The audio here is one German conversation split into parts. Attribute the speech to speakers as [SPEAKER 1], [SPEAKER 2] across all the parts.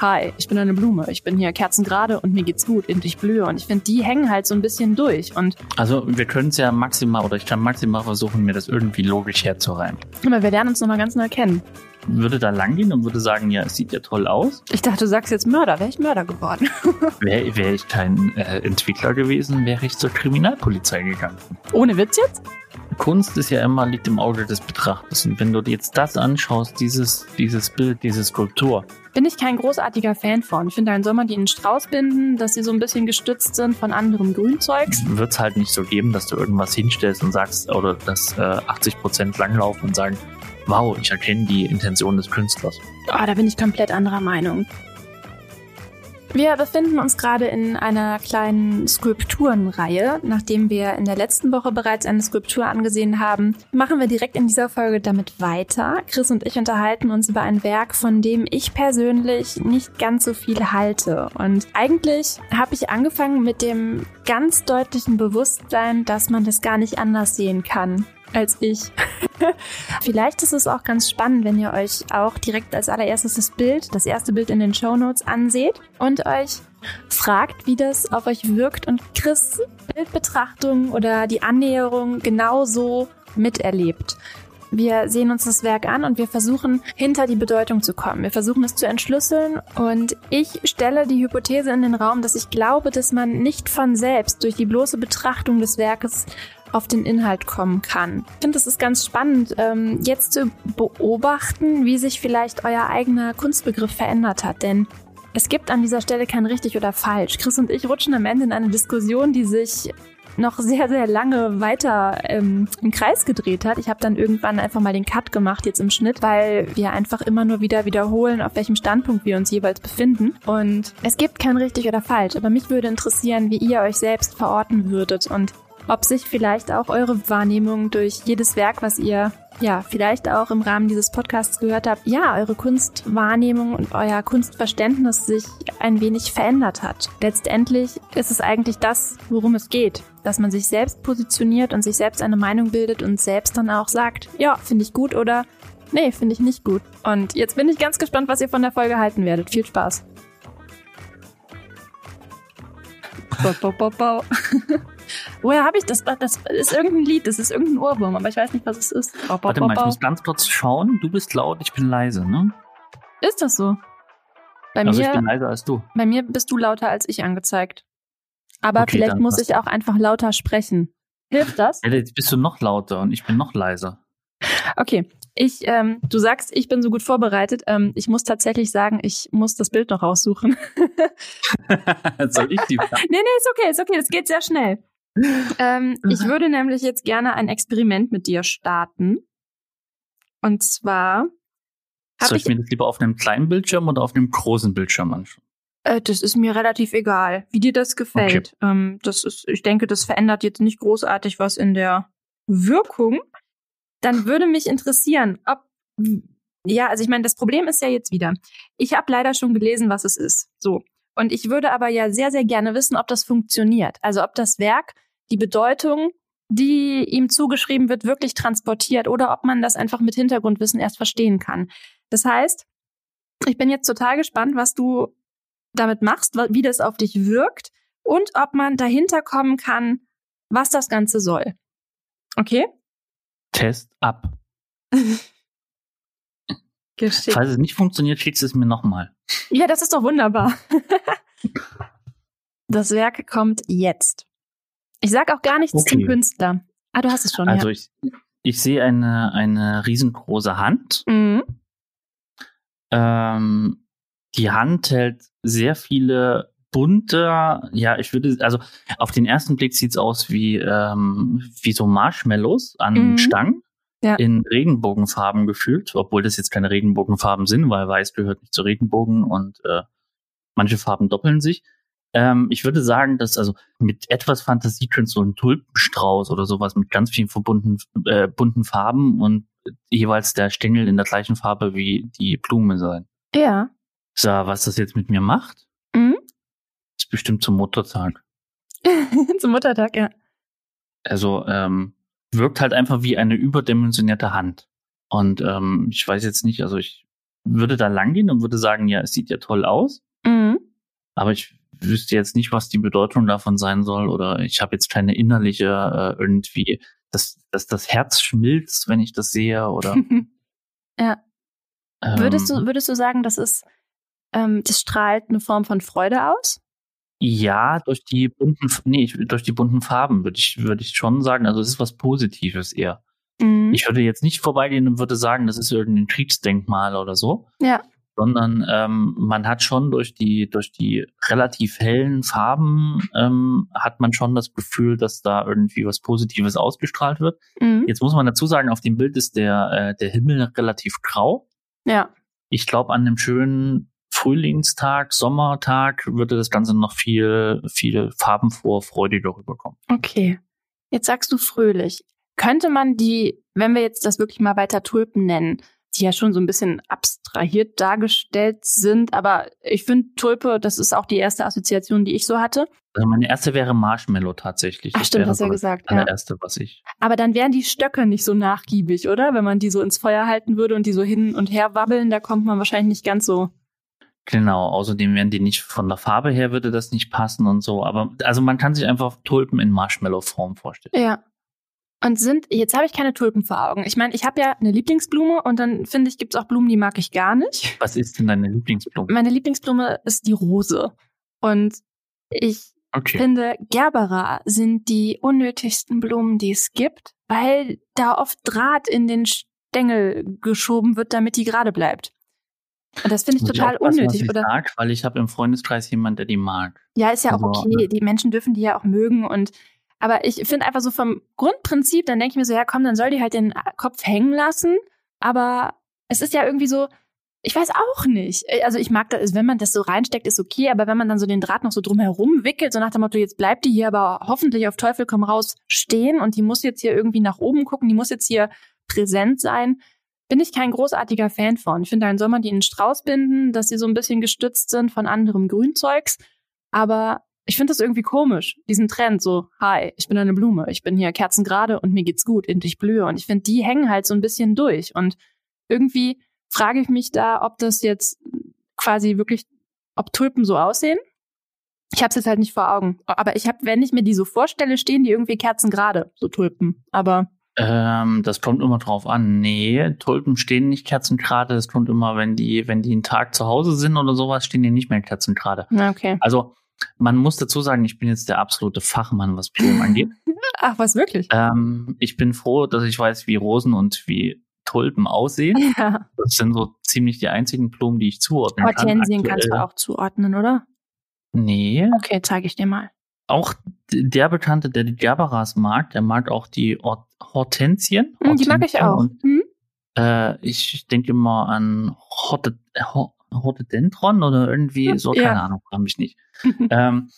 [SPEAKER 1] hi, ich bin eine Blume, ich bin hier kerzengerade und mir geht's gut und ich blühe. Und ich finde, die hängen halt so ein bisschen durch. Und
[SPEAKER 2] Also wir können es ja maximal oder ich kann maximal versuchen, mir das irgendwie logisch herzureimen.
[SPEAKER 1] aber wir lernen uns nochmal ganz neu kennen.
[SPEAKER 2] Würde da lang gehen und würde sagen, ja, es sieht ja toll aus.
[SPEAKER 1] Ich dachte, du sagst jetzt Mörder, wäre ich Mörder geworden.
[SPEAKER 2] Wäre wär ich kein äh, Entwickler gewesen, wäre ich zur Kriminalpolizei gegangen.
[SPEAKER 1] Ohne Witz jetzt?
[SPEAKER 2] Kunst ist ja immer, liegt im Auge des Betrachters. Und wenn du dir jetzt das anschaust, dieses, dieses Bild, diese Skulptur,
[SPEAKER 1] Bin ich kein großartiger Fan von. Ich finde, dann soll man die in einen Strauß binden, dass sie so ein bisschen gestützt sind von anderem Grünzeugs.
[SPEAKER 2] wird es halt nicht so geben, dass du irgendwas hinstellst und sagst, oder dass äh, 80% langlaufen und sagen, wow, ich erkenne die Intention des Künstlers.
[SPEAKER 1] Oh, da bin ich komplett anderer Meinung. Wir befinden uns gerade in einer kleinen Skulpturenreihe. Nachdem wir in der letzten Woche bereits eine Skulptur angesehen haben, machen wir direkt in dieser Folge damit weiter. Chris und ich unterhalten uns über ein Werk, von dem ich persönlich nicht ganz so viel halte. Und eigentlich habe ich angefangen mit dem ganz deutlichen Bewusstsein, dass man das gar nicht anders sehen kann als ich. Vielleicht ist es auch ganz spannend, wenn ihr euch auch direkt als allererstes das Bild, das erste Bild in den Show Notes anseht und euch fragt, wie das auf euch wirkt und Chris Bildbetrachtung oder die Annäherung genauso miterlebt. Wir sehen uns das Werk an und wir versuchen hinter die Bedeutung zu kommen. Wir versuchen es zu entschlüsseln und ich stelle die Hypothese in den Raum, dass ich glaube, dass man nicht von selbst durch die bloße Betrachtung des Werkes auf den Inhalt kommen kann. Ich finde, es ist ganz spannend, ähm, jetzt zu beobachten, wie sich vielleicht euer eigener Kunstbegriff verändert hat. Denn es gibt an dieser Stelle kein richtig oder falsch. Chris und ich rutschen am Ende in eine Diskussion, die sich noch sehr, sehr lange weiter ähm, im Kreis gedreht hat. Ich habe dann irgendwann einfach mal den Cut gemacht jetzt im Schnitt, weil wir einfach immer nur wieder wiederholen, auf welchem Standpunkt wir uns jeweils befinden. Und es gibt kein richtig oder falsch, aber mich würde interessieren, wie ihr euch selbst verorten würdet und ob sich vielleicht auch eure Wahrnehmung durch jedes Werk, was ihr ja vielleicht auch im Rahmen dieses Podcasts gehört habt, ja, eure Kunstwahrnehmung und euer Kunstverständnis sich ein wenig verändert hat. Letztendlich ist es eigentlich das, worum es geht, dass man sich selbst positioniert und sich selbst eine Meinung bildet und selbst dann auch sagt, ja, finde ich gut oder nee, finde ich nicht gut. Und jetzt bin ich ganz gespannt, was ihr von der Folge halten werdet. Viel Spaß. Bau, bau, bau, bau. Woher habe ich das? Das ist irgendein Lied, das ist irgendein Ohrwurm, aber ich weiß nicht, was es ist. Bau, bau,
[SPEAKER 2] Warte
[SPEAKER 1] bau,
[SPEAKER 2] mal, ich
[SPEAKER 1] bau.
[SPEAKER 2] muss ganz kurz schauen. Du bist laut, ich bin leise, ne?
[SPEAKER 1] Ist das so? Bei
[SPEAKER 2] Also ich
[SPEAKER 1] mir,
[SPEAKER 2] bin leiser als du.
[SPEAKER 1] bei mir bist du lauter als ich angezeigt. Aber
[SPEAKER 2] Okay,
[SPEAKER 1] vielleicht muss ich auch einfach lauter sprechen. Hilft das?
[SPEAKER 2] Ja, jetzt bist du noch lauter und ich bin noch leiser.
[SPEAKER 1] Okay. Ich, ähm, du sagst, ich bin so gut vorbereitet. Ähm, ich muss tatsächlich sagen, ich muss das Bild noch raussuchen.
[SPEAKER 2] Soll ich die
[SPEAKER 1] nee, nee, ist okay, ist okay, das geht sehr schnell. Ähm, ich würde nämlich jetzt gerne ein Experiment mit dir starten. Und zwar
[SPEAKER 2] Soll
[SPEAKER 1] ich,
[SPEAKER 2] ich mir das lieber auf einem kleinen Bildschirm oder auf einem großen Bildschirm anschauen?
[SPEAKER 1] äh, das ist mir relativ egal, wie dir das gefällt. Ähm, das ist, ich denke, das verändert jetzt nicht großartig was in der Wirkung. Dann würde mich interessieren, ob ja, also ich meine, das Problem ist ja jetzt wieder. Ich habe leider schon gelesen, was es ist. So. Und ich würde aber ja sehr, sehr gerne wissen, ob das funktioniert. Also ob das Werk die Bedeutung, die ihm zugeschrieben wird, wirklich transportiert oder ob man das einfach mit Hintergrundwissen erst verstehen kann. Das heißt, ich bin jetzt total gespannt, was du damit machst, wie das auf dich wirkt und ob man dahinter kommen kann, was das Ganze soll. Okay?
[SPEAKER 2] Test ab.
[SPEAKER 1] Geschickt.
[SPEAKER 2] Falls es nicht funktioniert, schickst du es mir nochmal.
[SPEAKER 1] Ja, das ist doch wunderbar. das Werk kommt jetzt. Ich sag auch gar nichts
[SPEAKER 2] Okay.
[SPEAKER 1] zum Künstler. Ah, du hast es schon.
[SPEAKER 2] Also
[SPEAKER 1] ja.
[SPEAKER 2] ich, ich sehe eine, eine riesengroße Hand.
[SPEAKER 1] Mhm.
[SPEAKER 2] Ähm, die Hand hält sehr viele bunte, ja, ich würde, also auf den ersten Blick sieht's aus wie, ähm, wie so Marshmallows an
[SPEAKER 1] Mhm.
[SPEAKER 2] Stangen.
[SPEAKER 1] Ja.
[SPEAKER 2] In Regenbogenfarben gefühlt, obwohl das jetzt keine Regenbogenfarben sind, weil weiß gehört nicht zu Regenbogen und äh, manche Farben doppeln sich. Ähm, ich würde sagen, dass also mit etwas Fantasie könnte so ein Tulpenstrauß oder sowas mit ganz vielen verbunden, äh, bunten Farben und jeweils der Stängel in der gleichen Farbe wie die Blume sein.
[SPEAKER 1] Ja.
[SPEAKER 2] So, was das jetzt mit mir macht,
[SPEAKER 1] Mhm.
[SPEAKER 2] ist bestimmt zum Muttertag.
[SPEAKER 1] zum Muttertag, ja.
[SPEAKER 2] Also ähm, wirkt halt einfach wie eine überdimensionierte Hand. Und ähm, ich weiß jetzt nicht, also ich würde da langgehen und würde sagen, ja, es sieht ja toll aus. Aber ich wüsste jetzt nicht, was die Bedeutung davon sein soll. Oder ich habe jetzt keine innerliche äh, irgendwie, dass, dass das Herz schmilzt, wenn ich das sehe. Oder
[SPEAKER 1] ja.
[SPEAKER 2] ähm,
[SPEAKER 1] Würdest du, würdest du sagen, das ist, ähm, das strahlt eine Form von Freude aus?
[SPEAKER 2] Ja, durch die bunten, nee, durch die bunten Farben würde ich, würde ich schon sagen. Also es ist was Positives eher.
[SPEAKER 1] Mhm.
[SPEAKER 2] Ich würde jetzt nicht vorbeigehen und würde sagen, das ist irgendein Kriegsdenkmal oder so.
[SPEAKER 1] Ja.
[SPEAKER 2] Sondern ähm, man hat schon durch die, durch die relativ hellen Farben ähm, hat man schon das Gefühl, dass da irgendwie was Positives ausgestrahlt wird.
[SPEAKER 1] Mhm.
[SPEAKER 2] Jetzt muss man dazu sagen, auf dem Bild ist der, äh, der Himmel relativ grau.
[SPEAKER 1] Ja.
[SPEAKER 2] Ich glaube, an einem schönen Frühlingstag, Sommertag würde das Ganze noch viel, viel farbenfroher, freudiger rüberkommen.
[SPEAKER 1] Okay. Jetzt sagst du fröhlich. Könnte man die, wenn wir jetzt das wirklich mal weiter Tulpen nennen, die ja schon so ein bisschen abstrahiert dargestellt sind, aber ich finde Tulpe, das ist auch die erste Assoziation, die ich so hatte.
[SPEAKER 2] Also meine erste wäre Marshmallow tatsächlich.
[SPEAKER 1] Ach stimmt, hast du ja gesagt. Ja.
[SPEAKER 2] allererste, was ich.
[SPEAKER 1] Aber dann wären die Stöcke nicht so nachgiebig, oder? Wenn man die so ins Feuer halten würde und die so hin und her wabbeln, da kommt man wahrscheinlich nicht ganz so.
[SPEAKER 2] Genau, außerdem wären die nicht von der Farbe her würde das nicht passen und so. Aber also man kann sich einfach Tulpen in Marshmallow-Form vorstellen.
[SPEAKER 1] Ja. Und sind, jetzt habe ich keine Tulpen vor Augen. Ich meine, ich habe ja eine Lieblingsblume und dann finde ich, gibt es auch Blumen, die mag ich gar nicht.
[SPEAKER 2] Was ist denn deine Lieblingsblume?
[SPEAKER 1] Meine Lieblingsblume ist die Rose. Und ich
[SPEAKER 2] Okay.
[SPEAKER 1] finde, Gerbera sind die unnötigsten Blumen, die es gibt, weil da oft Draht in den Stängel geschoben wird, damit die gerade bleibt. Und das finde ich total
[SPEAKER 2] aufpassen,
[SPEAKER 1] unnötig,
[SPEAKER 2] was ich
[SPEAKER 1] oder?
[SPEAKER 2] Sag, weil ich habe im Freundeskreis jemanden, der die mag.
[SPEAKER 1] Ja, ist ja auch
[SPEAKER 2] Also,
[SPEAKER 1] okay. Die Menschen dürfen die ja auch mögen und aber ich finde einfach so vom Grundprinzip, dann denke ich mir so, ja komm, dann soll die halt den Kopf hängen lassen. Aber es ist ja irgendwie so, ich weiß auch nicht. Also ich mag das, wenn man das so reinsteckt, ist okay, aber wenn man dann so den Draht noch so drumherum wickelt, so nach dem Motto, jetzt bleibt die hier aber hoffentlich auf Teufel komm raus stehen und die muss jetzt hier irgendwie nach oben gucken, die muss jetzt hier präsent sein, bin ich kein großartiger Fan von. Ich finde, dann soll man die in einen Strauß binden, dass sie so ein bisschen gestützt sind von anderem Grünzeugs. Aber ich finde das irgendwie komisch, diesen Trend, so, hi, ich bin eine Blume, ich bin hier kerzengerade und mir geht's gut und ich blühe. Und ich finde, die hängen halt so ein bisschen durch. Und irgendwie frage ich mich da, ob das jetzt quasi wirklich, ob Tulpen so aussehen. Ich habe es jetzt halt nicht vor Augen. Aber ich habe, wenn ich mir die so vorstelle, stehen die irgendwie kerzengerade, so Tulpen. Aber
[SPEAKER 2] Ähm, das kommt immer drauf an. Nee, Tulpen stehen nicht kerzengerade. Es kommt immer, wenn die, wenn die einen Tag zu Hause sind oder sowas, stehen die nicht mehr kerzengerade.
[SPEAKER 1] okay.
[SPEAKER 2] Also man muss dazu sagen, ich bin jetzt der absolute Fachmann, was Blumen angeht.
[SPEAKER 1] Ach, was wirklich?
[SPEAKER 2] Ähm, ich bin froh, dass ich weiß, wie Rosen und wie Tulpen aussehen.
[SPEAKER 1] Ja.
[SPEAKER 2] Das sind so ziemlich die einzigen Blumen, die ich zuordnen kann.
[SPEAKER 1] Hortensien kannst du auch zuordnen, oder?
[SPEAKER 2] Nee,
[SPEAKER 1] Okay, zeige ich dir mal.
[SPEAKER 2] auch der Bekannte, der die Gerberas mag, der mag auch die Hort Hortensien.
[SPEAKER 1] Hm, die mag ich
[SPEAKER 2] Hortensien
[SPEAKER 1] auch.
[SPEAKER 2] Und,
[SPEAKER 1] Hm?
[SPEAKER 2] äh, ich denke immer an Horte, Hor- Hortodendron oder irgendwie so,
[SPEAKER 1] Ja.
[SPEAKER 2] keine Ahnung, frage mich nicht. ähm,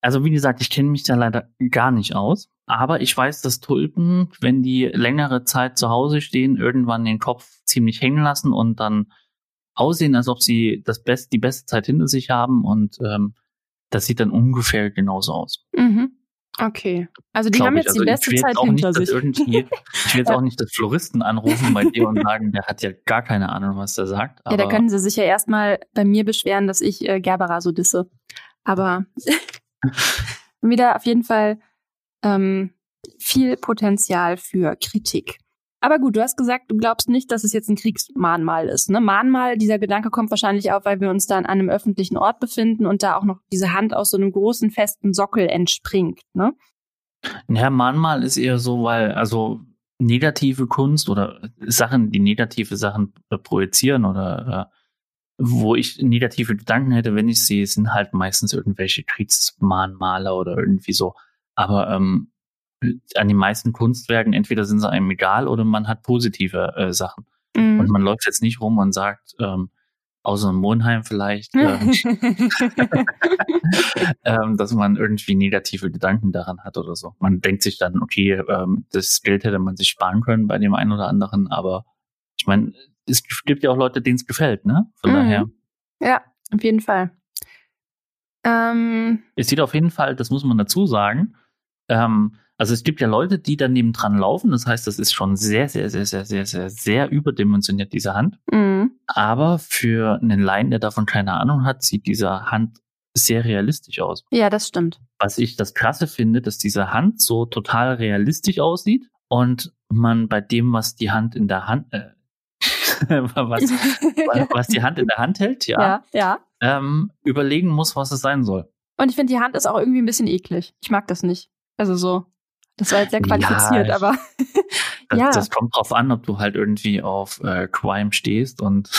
[SPEAKER 2] also wie gesagt, ich kenne mich da leider gar nicht aus. Aber ich weiß, dass Tulpen, wenn die längere Zeit zu Hause stehen, irgendwann den Kopf ziemlich hängen lassen und dann aussehen, als ob sie das Best, die beste Zeit hinter sich haben. Und ähm, das sieht dann ungefähr genauso aus.
[SPEAKER 1] Mhm. Okay. Also die haben jetzt
[SPEAKER 2] Also
[SPEAKER 1] die beste Zeit hinter sich.
[SPEAKER 2] Ich will jetzt auch nicht das Floristen anrufen bei dir und sagen, der hat ja gar keine Ahnung, was der sagt.
[SPEAKER 1] Ja, da können sie sich ja erstmal bei mir beschweren, dass ich äh, Gerbera so disse. Aber wieder auf jeden Fall ähm, viel Potenzial für Kritik. Aber gut, du hast gesagt, du glaubst nicht, dass es jetzt ein Kriegsmahnmal ist. Ne? Mahnmal, dieser Gedanke kommt wahrscheinlich auf, weil wir uns da an einem öffentlichen Ort befinden und da auch noch diese Hand aus so einem großen festen Sockel entspringt. Ne?
[SPEAKER 2] Ja, manchmal ist eher so, weil, also negative Kunst oder Sachen, die negative Sachen äh, projizieren oder äh, wo ich negative Gedanken hätte, wenn ich sehe, sind halt meistens irgendwelche Kriegsmahnmaler oder irgendwie so. Aber ähm, an den meisten Kunstwerken, entweder sind sie einem egal oder man hat positive äh, Sachen.
[SPEAKER 1] Mhm.
[SPEAKER 2] Und man läuft jetzt nicht rum und sagt, ähm, außer im Monheim vielleicht, ähm, ähm, dass man irgendwie negative Gedanken daran hat oder so. Man denkt sich dann, okay, ähm, das Geld hätte man sich sparen können bei dem einen oder anderen, aber ich meine, es gibt ja auch Leute, denen es gefällt, ne? Von
[SPEAKER 1] Mhm.
[SPEAKER 2] daher.
[SPEAKER 1] ja, auf jeden Fall. Ähm,
[SPEAKER 2] Es sieht auf jeden Fall, das muss man dazu sagen, ähm, Also es gibt ja Leute, die daneben dran laufen. Das heißt, das ist schon sehr, sehr, sehr, sehr, sehr, sehr, sehr überdimensioniert, diese Hand.
[SPEAKER 1] Mhm.
[SPEAKER 2] Aber für einen Laien, der davon keine Ahnung hat, sieht diese Hand sehr realistisch aus.
[SPEAKER 1] Ja, das stimmt.
[SPEAKER 2] Was ich das Krasse finde, dass diese Hand so total realistisch aussieht und man bei dem, was die Hand in der Hand, äh, was, was die Hand in der Hand hält, ja,
[SPEAKER 1] ja. ja.
[SPEAKER 2] Ähm, überlegen muss, was es sein soll.
[SPEAKER 1] Und ich finde, die Hand ist auch irgendwie ein bisschen eklig. Ich mag das nicht. Also so, das war jetzt sehr qualifiziert,
[SPEAKER 2] Ja,
[SPEAKER 1] aber
[SPEAKER 2] Das,
[SPEAKER 1] ja.
[SPEAKER 2] das kommt drauf an, ob du halt irgendwie auf äh, Crime stehst und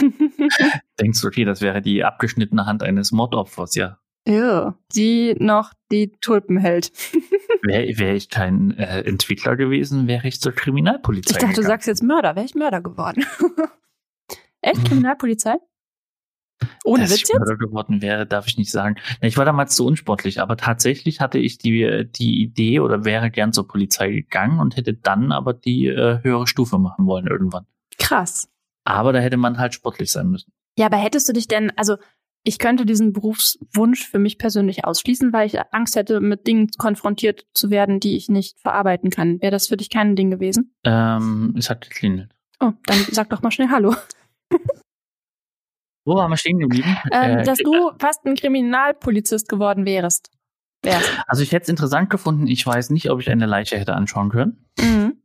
[SPEAKER 2] denkst, okay, das wäre die abgeschnittene Hand eines Mordopfers, ja.
[SPEAKER 1] Ew. die noch die Tulpen hält.
[SPEAKER 2] Wäre wär ich kein äh, Entwickler gewesen, wäre ich zur Kriminalpolizei
[SPEAKER 1] Ich dachte, du
[SPEAKER 2] gegangen.
[SPEAKER 1] sagst jetzt Mörder. Wäre ich Mörder geworden? Echt? Kriminalpolizei? Ohne
[SPEAKER 2] Dass
[SPEAKER 1] Witz
[SPEAKER 2] ich
[SPEAKER 1] jetzt?
[SPEAKER 2] Geworden wäre, darf ich nicht sagen. Ich war damals zu unsportlich, aber tatsächlich hatte ich die, die Idee oder wäre gern zur Polizei gegangen und hätte dann aber die äh, höhere Stufe machen wollen irgendwann.
[SPEAKER 1] Krass.
[SPEAKER 2] Aber da hätte man halt sportlich sein müssen.
[SPEAKER 1] Ja, aber hättest du dich denn, also ich könnte diesen Berufswunsch für mich persönlich ausschließen, weil ich Angst hätte, mit Dingen konfrontiert zu werden, die ich nicht verarbeiten kann. Wäre das für dich kein Ding gewesen?
[SPEAKER 2] Ähm, es hat geklingelt.
[SPEAKER 1] Oh, dann sag doch mal schnell Hallo.
[SPEAKER 2] Wo waren wir stehen geblieben?
[SPEAKER 1] Ähm,
[SPEAKER 2] Äh,
[SPEAKER 1] dass du fast ein Kriminalpolizist geworden wärst. Wärst.
[SPEAKER 2] Also ich hätte es interessant gefunden. Ich weiß nicht, ob ich eine Leiche hätte anschauen können.
[SPEAKER 1] Mhm.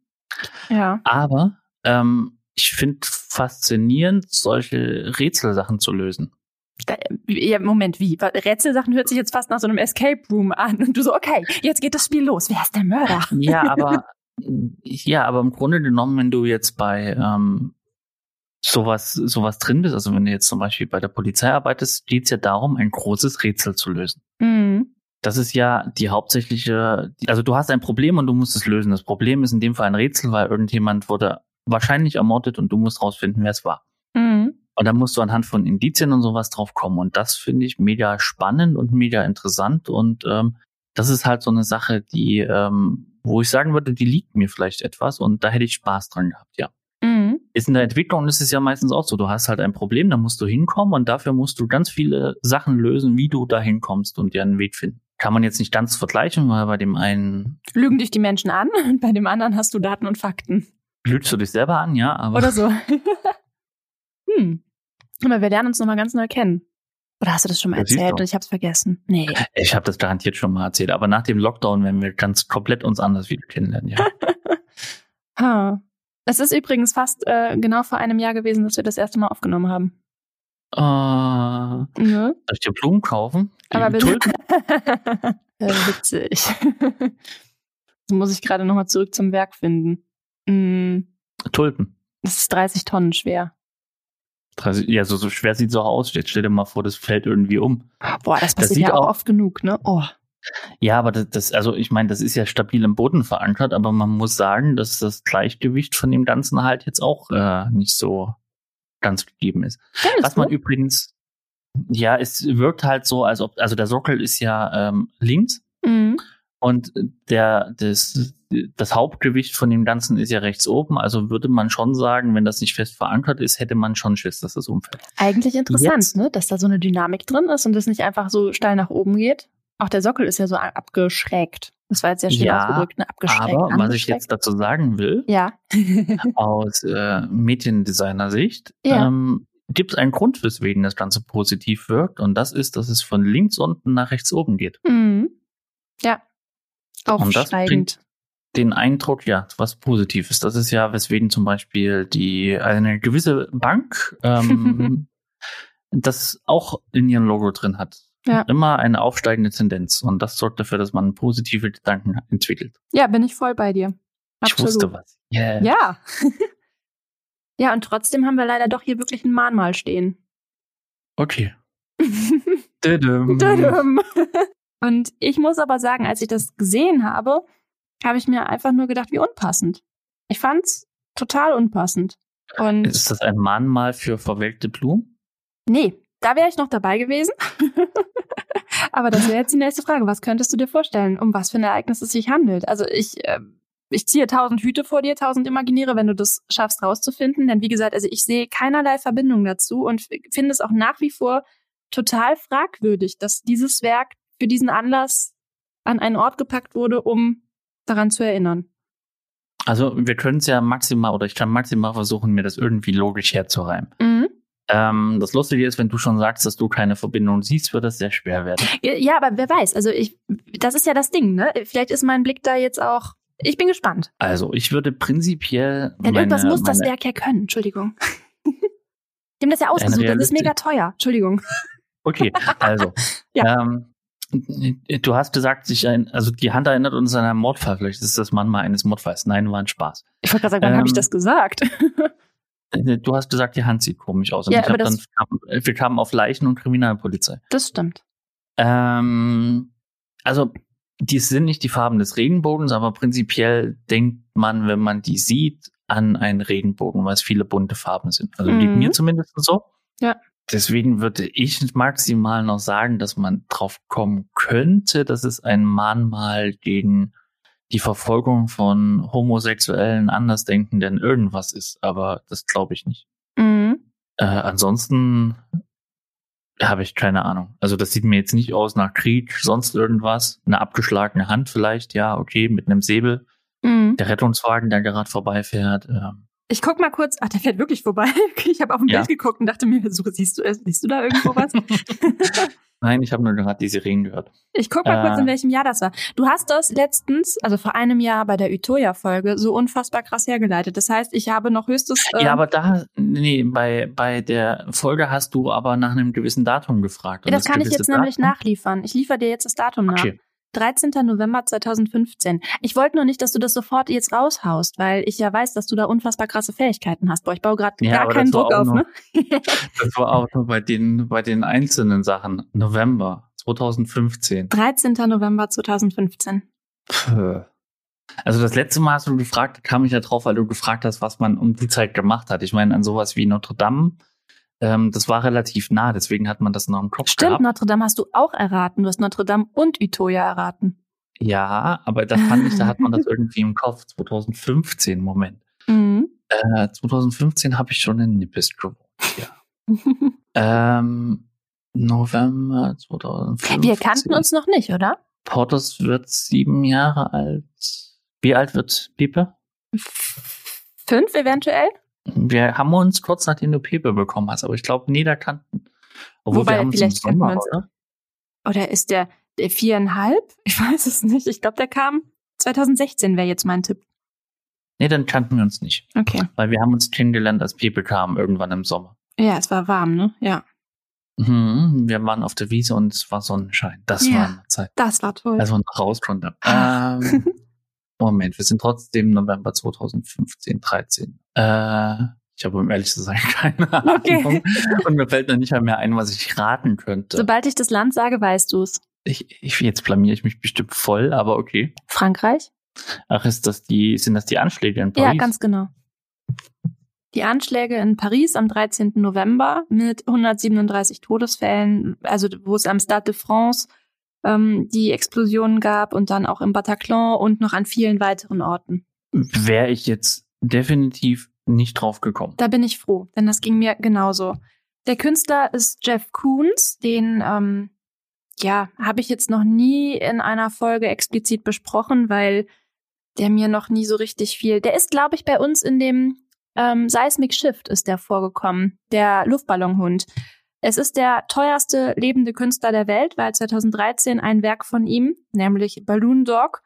[SPEAKER 1] Ja.
[SPEAKER 2] Aber ähm, ich finde faszinierend, solche Rätselsachen zu lösen.
[SPEAKER 1] Da, ja, Moment, wie? Rätselsachen hört sich jetzt fast nach so einem Escape Room an. Und du so, okay, jetzt geht das Spiel los. Wer ist der Mörder?
[SPEAKER 2] Ja, aber ja, aber im Grunde genommen, wenn du jetzt bei ähm, sowas sowas drin bist, also wenn du jetzt zum Beispiel bei der Polizei arbeitest, geht es ja darum, ein großes Rätsel zu lösen.
[SPEAKER 1] Mhm.
[SPEAKER 2] Das ist ja die hauptsächliche, also du hast ein Problem und du musst es lösen. Das Problem ist in dem Fall ein Rätsel, weil irgendjemand wurde wahrscheinlich ermordet und du musst rausfinden, wer es war.
[SPEAKER 1] Mhm.
[SPEAKER 2] Und dann musst du anhand von Indizien und sowas drauf kommen. Und das finde ich mega spannend und mega interessant. Und ähm, das ist halt so eine Sache, die, ähm, wo ich sagen würde, die liegt mir vielleicht etwas und da hätte ich Spaß dran gehabt, ja. Ist in der Entwicklung ist es ja meistens auch so. Du hast halt ein Problem, da musst du hinkommen und dafür musst du ganz viele Sachen lösen, wie du da hinkommst und dir einen Weg finden. Kann man jetzt nicht ganz vergleichen, weil bei dem einen
[SPEAKER 1] Lügen dich die Menschen an und bei dem anderen hast du Daten und Fakten.
[SPEAKER 2] lügst du dich selber an, ja, aber
[SPEAKER 1] Oder so. hm. Aber wir lernen uns nochmal ganz neu kennen. Oder hast du das schon mal
[SPEAKER 2] siehst
[SPEAKER 1] erzählt und ich hab's vergessen? Nee.
[SPEAKER 2] ich habe das garantiert schon mal erzählt. Aber nach dem Lockdown werden wir ganz komplett uns anders wieder kennenlernen, ja.
[SPEAKER 1] Ha. Es ist übrigens fast äh, genau vor einem Jahr gewesen, dass wir das erste Mal aufgenommen haben.
[SPEAKER 2] Äh,
[SPEAKER 1] Ne?
[SPEAKER 2] soll ich dir Blumen kaufen? Die
[SPEAKER 1] Aber bitte.
[SPEAKER 2] Tulpen?
[SPEAKER 1] äh, witzig. Jetzt muss ich gerade nochmal zurück zum Werk finden. Mm,
[SPEAKER 2] Tulpen.
[SPEAKER 1] Das ist 30 Tonnen schwer.
[SPEAKER 2] 30, ja, so, so schwer sieht es auch aus. Jetzt stell dir mal vor, das fällt irgendwie um.
[SPEAKER 1] Boah, das
[SPEAKER 2] Das
[SPEAKER 1] passiert
[SPEAKER 2] sieht
[SPEAKER 1] ja auch
[SPEAKER 2] auch-
[SPEAKER 1] oft genug, ne? Oh.
[SPEAKER 2] Ja, aber das, das also ich meine, das ist ja stabil im Boden verankert, aber man muss sagen, dass das Gleichgewicht von dem Ganzen halt jetzt auch äh, nicht so ganz gegeben ist.
[SPEAKER 1] Findest
[SPEAKER 2] Was man
[SPEAKER 1] du?
[SPEAKER 2] übrigens, ja, es wirkt halt so, als ob, also der Sockel ist ja ähm, links
[SPEAKER 1] Mhm.
[SPEAKER 2] und der, das, das Hauptgewicht von dem Ganzen ist ja rechts oben. Also würde man schon sagen, wenn das nicht fest verankert ist, hätte man schon Schiss, dass das umfällt.
[SPEAKER 1] Eigentlich interessant,
[SPEAKER 2] Jetzt-
[SPEAKER 1] ne? Dass da so eine Dynamik drin ist und das nicht einfach so steil nach oben geht. Auch der Sockel ist ja so abgeschrägt. Das war jetzt sehr schön
[SPEAKER 2] Ja,
[SPEAKER 1] ausgedrückt, ne? Abgeschrägt.
[SPEAKER 2] Aber was ich jetzt dazu sagen will,
[SPEAKER 1] Ja.
[SPEAKER 2] aus äh, Mediendesigner-Sicht,
[SPEAKER 1] Ja.
[SPEAKER 2] ähm, gibt es einen Grund, weswegen das Ganze positiv wirkt. Und das ist, dass es von links unten nach rechts oben geht.
[SPEAKER 1] mhm. Ja.
[SPEAKER 2] Und das
[SPEAKER 1] Aufsteigend.
[SPEAKER 2] Den Eindruck, ja, was positiv ist. Das ist ja, weswegen zum Beispiel die eine gewisse Bank ähm, das auch in ihrem Logo drin hat.
[SPEAKER 1] Ja.
[SPEAKER 2] Immer eine aufsteigende Tendenz. Und das sorgt dafür, dass man positive Gedanken entwickelt.
[SPEAKER 1] Ja, bin ich voll bei dir.
[SPEAKER 2] Ich
[SPEAKER 1] Absolut.
[SPEAKER 2] wusste was. Yeah.
[SPEAKER 1] Ja. ja, und trotzdem haben wir leider doch hier wirklich ein Mahnmal stehen.
[SPEAKER 2] Okay. Tadam.
[SPEAKER 1] Tadam. Und ich muss aber sagen, als ich das gesehen habe, habe ich mir einfach nur gedacht, wie unpassend. Ich fand's total unpassend. Und
[SPEAKER 2] Ist das ein Mahnmal für verwelkte Blumen?
[SPEAKER 1] nee, da wäre ich noch dabei gewesen. Aber das wäre jetzt die nächste Frage. Was könntest du dir vorstellen, um was für ein Ereignis es sich handelt? Also ich, äh, ich ziehe tausend Hüte vor dir, tausend imaginäre, wenn du das schaffst rauszufinden. Denn wie gesagt, also ich sehe keinerlei Verbindung dazu und finde es auch nach wie vor total fragwürdig, dass dieses Werk für diesen Anlass an einen Ort gepackt wurde, um daran zu erinnern.
[SPEAKER 2] Also wir können es ja maximal oder ich kann maximal versuchen, mir das irgendwie logisch herzureimen.
[SPEAKER 1] Mhm.
[SPEAKER 2] Ähm, das Lustige ist, wenn du schon sagst, dass du keine Verbindung siehst, wird das sehr schwer werden.
[SPEAKER 1] Ja, aber wer weiß. Also ich, das ist ja das Ding, ne? Vielleicht ist mein Blick da jetzt auch. Ich bin gespannt.
[SPEAKER 2] Also ich würde prinzipiell.
[SPEAKER 1] Denn
[SPEAKER 2] meine,
[SPEAKER 1] irgendwas muss das
[SPEAKER 2] meine-
[SPEAKER 1] Werk ja können. Entschuldigung. Die haben das ja ausgesucht. Das ist mega teuer. Entschuldigung.
[SPEAKER 2] Okay, also.
[SPEAKER 1] Ja.
[SPEAKER 2] ähm, du hast gesagt, sich ein, also die Hand erinnert uns an einen Mordfall. Vielleicht ist das Mann mal eines Mordfalls. Nein, war ein Spaß.
[SPEAKER 1] Ich wollte gerade sagen, wann habe ich
[SPEAKER 2] Ähm,
[SPEAKER 1] das gesagt?
[SPEAKER 2] Äh, Du hast gesagt, die Hand sieht komisch aus. Und
[SPEAKER 1] Ja,
[SPEAKER 2] ich
[SPEAKER 1] aber
[SPEAKER 2] dann,
[SPEAKER 1] das-
[SPEAKER 2] wir kamen auf Leichen und Kriminalpolizei.
[SPEAKER 1] Das stimmt.
[SPEAKER 2] Ähm, also, die sind nicht die Farben des Regenbogens, aber prinzipiell denkt man, wenn man die sieht, an einen Regenbogen, weil es viele bunte Farben sind. Also
[SPEAKER 1] Mhm.
[SPEAKER 2] liegt mir zumindest so.
[SPEAKER 1] Ja.
[SPEAKER 2] Deswegen würde ich maximal noch sagen, dass man drauf kommen könnte, dass es ein Mahnmal gegen die Verfolgung von homosexuellen, andersdenkenden irgendwas ist. Aber das glaube ich nicht.
[SPEAKER 1] Mhm.
[SPEAKER 2] Äh, ansonsten habe ich keine Ahnung. Also das sieht mir jetzt nicht aus nach Krieg, sonst irgendwas. Eine abgeschlagene Hand vielleicht, ja, okay, mit einem Säbel.
[SPEAKER 1] Mhm.
[SPEAKER 2] Der Rettungswagen, der gerade vorbeifährt. Ähm,
[SPEAKER 1] Ich guck mal kurz. Ach, der fährt wirklich vorbei. Ich habe auf ein
[SPEAKER 2] Ja.
[SPEAKER 1] Bild geguckt und dachte mir, so, siehst du, äh, siehst du da irgendwo was?
[SPEAKER 2] nein, ich habe nur gerade die Sirenen gehört.
[SPEAKER 1] Ich guck mal kurz,
[SPEAKER 2] Äh.
[SPEAKER 1] in welchem Jahr das war. Du hast das letztens, also vor einem Jahr bei der Utoya-Folge, so unfassbar krass hergeleitet. Das heißt, ich habe noch höchstes. ähm,
[SPEAKER 2] ja, aber da, nee, bei, bei der Folge hast du aber nach einem gewissen Datum gefragt. Und
[SPEAKER 1] das kann ich jetzt nämlich
[SPEAKER 2] Datum-
[SPEAKER 1] nachliefern. Ich liefere dir jetzt das Datum nach.
[SPEAKER 2] Okay.
[SPEAKER 1] 13. November 2015. Ich wollte nur nicht, dass du das sofort jetzt raushaust, weil ich ja weiß, dass du da unfassbar krasse Fähigkeiten hast. Boah, ich baue gerade
[SPEAKER 2] Ja,
[SPEAKER 1] gar keinen Druck auf,
[SPEAKER 2] nur-
[SPEAKER 1] ne?
[SPEAKER 2] Das war auch nur bei den, bei den einzelnen Sachen. November 2015.
[SPEAKER 1] 13. November 2015.
[SPEAKER 2] Puh. Also das letzte Mal hast du gefragt, kam ich ja drauf, weil du gefragt hast, was man um die Zeit gemacht hat. Ich meine, an sowas wie Notre Dame, ähm, das war relativ nah, deswegen hat man das noch im Kopf
[SPEAKER 1] Stimmt,
[SPEAKER 2] gehabt.
[SPEAKER 1] Notre Dame hast du auch erraten. Du hast Notre Dame und Utoya erraten.
[SPEAKER 2] Ja, aber da fand ich, da hat man das irgendwie im Kopf. 2015, Moment.
[SPEAKER 1] Mhm.
[SPEAKER 2] Äh, 2015 habe ich schon in Nippes gewohnt. Ja. ähm, November 2015.
[SPEAKER 1] Wir kannten uns noch nicht, oder?
[SPEAKER 2] Portos wird sieben Jahre alt. Wie alt wird Pipe?
[SPEAKER 1] Fünf eventuell?
[SPEAKER 2] Wir haben uns kurz nachdem du Pepe bekommen hast, aber ich glaube, nie da kannten. Obwohl
[SPEAKER 1] Wobei,
[SPEAKER 2] wir haben uns
[SPEAKER 1] vielleicht
[SPEAKER 2] im Sommer,
[SPEAKER 1] kannten wir uns-
[SPEAKER 2] oder?
[SPEAKER 1] Oder ist der, der viereinhalb? Ich weiß es nicht. Ich glaube, der kam 2016 wäre jetzt mein Tipp.
[SPEAKER 2] Nee, dann kannten wir uns nicht.
[SPEAKER 1] Okay.
[SPEAKER 2] Weil wir haben uns kennengelernt, als Pepe kam, irgendwann im Sommer.
[SPEAKER 1] Ja, es war warm, ne? Ja.
[SPEAKER 2] Mhm, wir waren auf der Wiese und es war Sonnenschein. Das
[SPEAKER 1] Ja.
[SPEAKER 2] war eine Zeit,
[SPEAKER 1] Das war toll.
[SPEAKER 2] als man raus konnte.
[SPEAKER 1] Ah.
[SPEAKER 2] Ähm, Moment, wir sind trotzdem November 2015, 13. Äh, ich habe, um ehrlich zu sein, keine Ahnung.
[SPEAKER 1] Okay.
[SPEAKER 2] Und mir fällt noch nicht mal mehr ein, was ich raten könnte.
[SPEAKER 1] Sobald ich das Land sage, weißt du es.
[SPEAKER 2] Ich, ich, jetzt blamier ich mich bestimmt voll, aber okay.
[SPEAKER 1] Frankreich?
[SPEAKER 2] Ach, ist das die, sind das die Anschläge in Paris?
[SPEAKER 1] Ja, ganz genau. Die Anschläge in Paris am 13. November mit 137 Todesfällen, also wo es am Stade de France ähm, die Explosionen gab und dann auch im Bataclan und noch an vielen weiteren Orten.
[SPEAKER 2] Wäre ich jetzt definitiv nicht drauf gekommen.
[SPEAKER 1] Da bin ich froh, denn das ging mir genauso. Der Künstler ist Jeff Koons, den ähm, ja habe ich jetzt noch nie in einer Folge explizit besprochen, weil der mir noch nie so richtig viel. Der ist, glaube ich, bei uns in dem ähm, Seismic Shift ist der vorgekommen, der Luftballonhund. Es ist der teuerste lebende Künstler der Welt, weil 2013 ein Werk von ihm, nämlich Balloon Dog,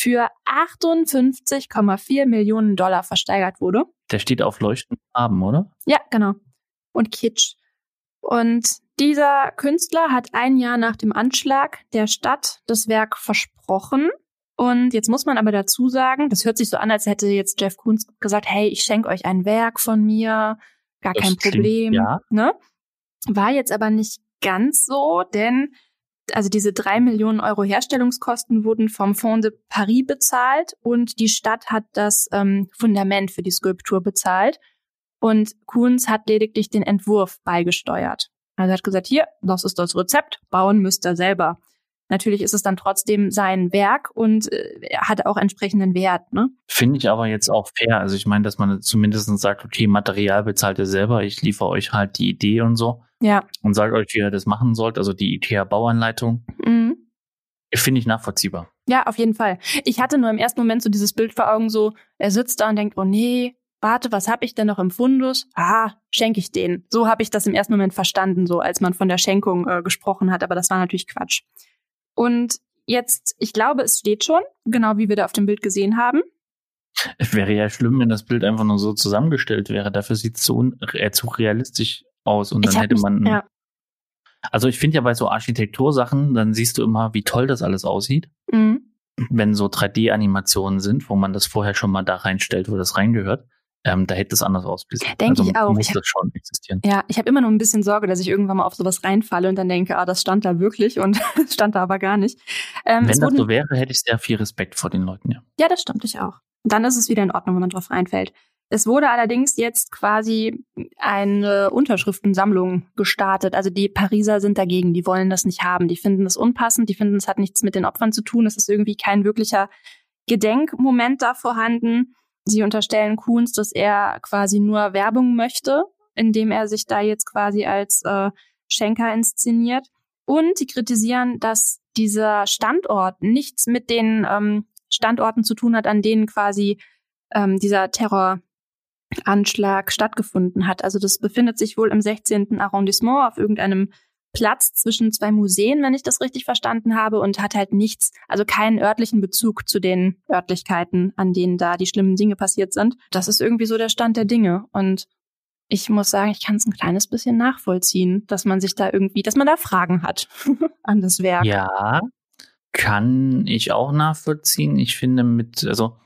[SPEAKER 1] für 58,4 Millionen Dollar versteigert wurde.
[SPEAKER 2] Der steht auf leuchtenden Farben, oder?
[SPEAKER 1] Ja, genau. Und Kitsch. Und dieser Künstler hat ein Jahr nach dem Anschlag der Stadt das Werk versprochen. Und jetzt muss man aber dazu sagen, das hört sich so an, als hätte jetzt Jeff Koons gesagt, hey, ich schenke euch ein Werk von mir, gar
[SPEAKER 2] Das
[SPEAKER 1] kein
[SPEAKER 2] klingt-
[SPEAKER 1] Problem.
[SPEAKER 2] ja.
[SPEAKER 1] Ne? War jetzt aber nicht ganz so, denn also diese drei Millionen Euro Herstellungskosten wurden vom Fonds de Paris bezahlt und die Stadt hat das ähm, Fundament für die Skulptur bezahlt. Und Kunz hat lediglich den Entwurf beigesteuert. Also er hat gesagt, hier, das ist das Rezept, bauen müsst ihr selber. Natürlich ist es dann trotzdem sein Werk und äh, er hat auch entsprechenden Wert, ne?
[SPEAKER 2] Finde ich aber jetzt auch fair. Also ich meine, dass man zumindest sagt, okay, Material bezahlt ihr selber, ich liefere euch halt die Idee und so
[SPEAKER 1] Ja.
[SPEAKER 2] und sage euch, wie ihr das machen sollt, also die IKEA-Bauanleitung.
[SPEAKER 1] Mhm.
[SPEAKER 2] Finde ich nachvollziehbar.
[SPEAKER 1] Ja, auf jeden Fall. Ich hatte nur im ersten Moment so dieses Bild vor Augen, so, er sitzt da und denkt, oh nee, warte, was habe ich denn noch im Fundus? Ah, schenke ich den. So habe ich das im ersten Moment verstanden, so als man von der Schenkung äh, gesprochen hat, aber das war natürlich Quatsch. Und jetzt, ich glaube, es steht schon, genau wie wir da auf dem Bild gesehen haben.
[SPEAKER 2] Es wäre ja schlimm, wenn das Bild einfach nur so zusammengestellt wäre. Dafür sieht es so äh, zu realistisch aus und dann hätte
[SPEAKER 1] mich,
[SPEAKER 2] man.
[SPEAKER 1] Ja.
[SPEAKER 2] Also ich finde ja bei so Architektursachen, dann siehst du immer, wie toll das alles aussieht.
[SPEAKER 1] Mhm.
[SPEAKER 2] Wenn so 3D-Animationen sind, wo man das vorher schon mal da reinstellt, wo das reingehört. Ähm, da hätte es anders ausgesehen.
[SPEAKER 1] Denke
[SPEAKER 2] also
[SPEAKER 1] ich auch.
[SPEAKER 2] Muss
[SPEAKER 1] Ich
[SPEAKER 2] das schon existieren.
[SPEAKER 1] Ja, ich habe immer nur ein bisschen Sorge, dass ich irgendwann mal auf sowas reinfalle und dann denke, ah, das stand da wirklich und es stand da aber gar nicht. Ähm,
[SPEAKER 2] Wenn das so wäre, hätte ich sehr viel Respekt vor den Leuten, ja.
[SPEAKER 1] Ja, das stimmt, ich auch. Dann ist es wieder in Ordnung, wenn man drauf reinfällt. Es wurde allerdings jetzt quasi eine Unterschriftensammlung gestartet. Also die Pariser sind dagegen, die wollen das nicht haben. Die finden es unpassend, die finden, es hat nichts mit den Opfern zu tun. Es ist irgendwie kein wirklicher Gedenkmoment da vorhanden. Sie unterstellen Kunz, dass er quasi nur Werbung möchte, indem er sich da jetzt quasi als äh, Schenker inszeniert. Und sie kritisieren, dass dieser Standort nichts mit den ähm, Standorten zu tun hat, an denen quasi ähm, dieser Terroranschlag stattgefunden hat. Also das befindet sich wohl im 16. Arrondissement auf irgendeinem Platz zwischen zwei Museen, wenn ich das richtig verstanden habe, und hat halt nichts, also keinen örtlichen Bezug zu den Örtlichkeiten, an denen da die schlimmen Dinge passiert sind. Das ist irgendwie so der Stand der Dinge. Und ich muss sagen, ich kann es ein kleines bisschen nachvollziehen, dass man sich da irgendwie, dass man da Fragen hat an das Werk.
[SPEAKER 2] Ja, kann ich auch nachvollziehen. Ich finde mit, also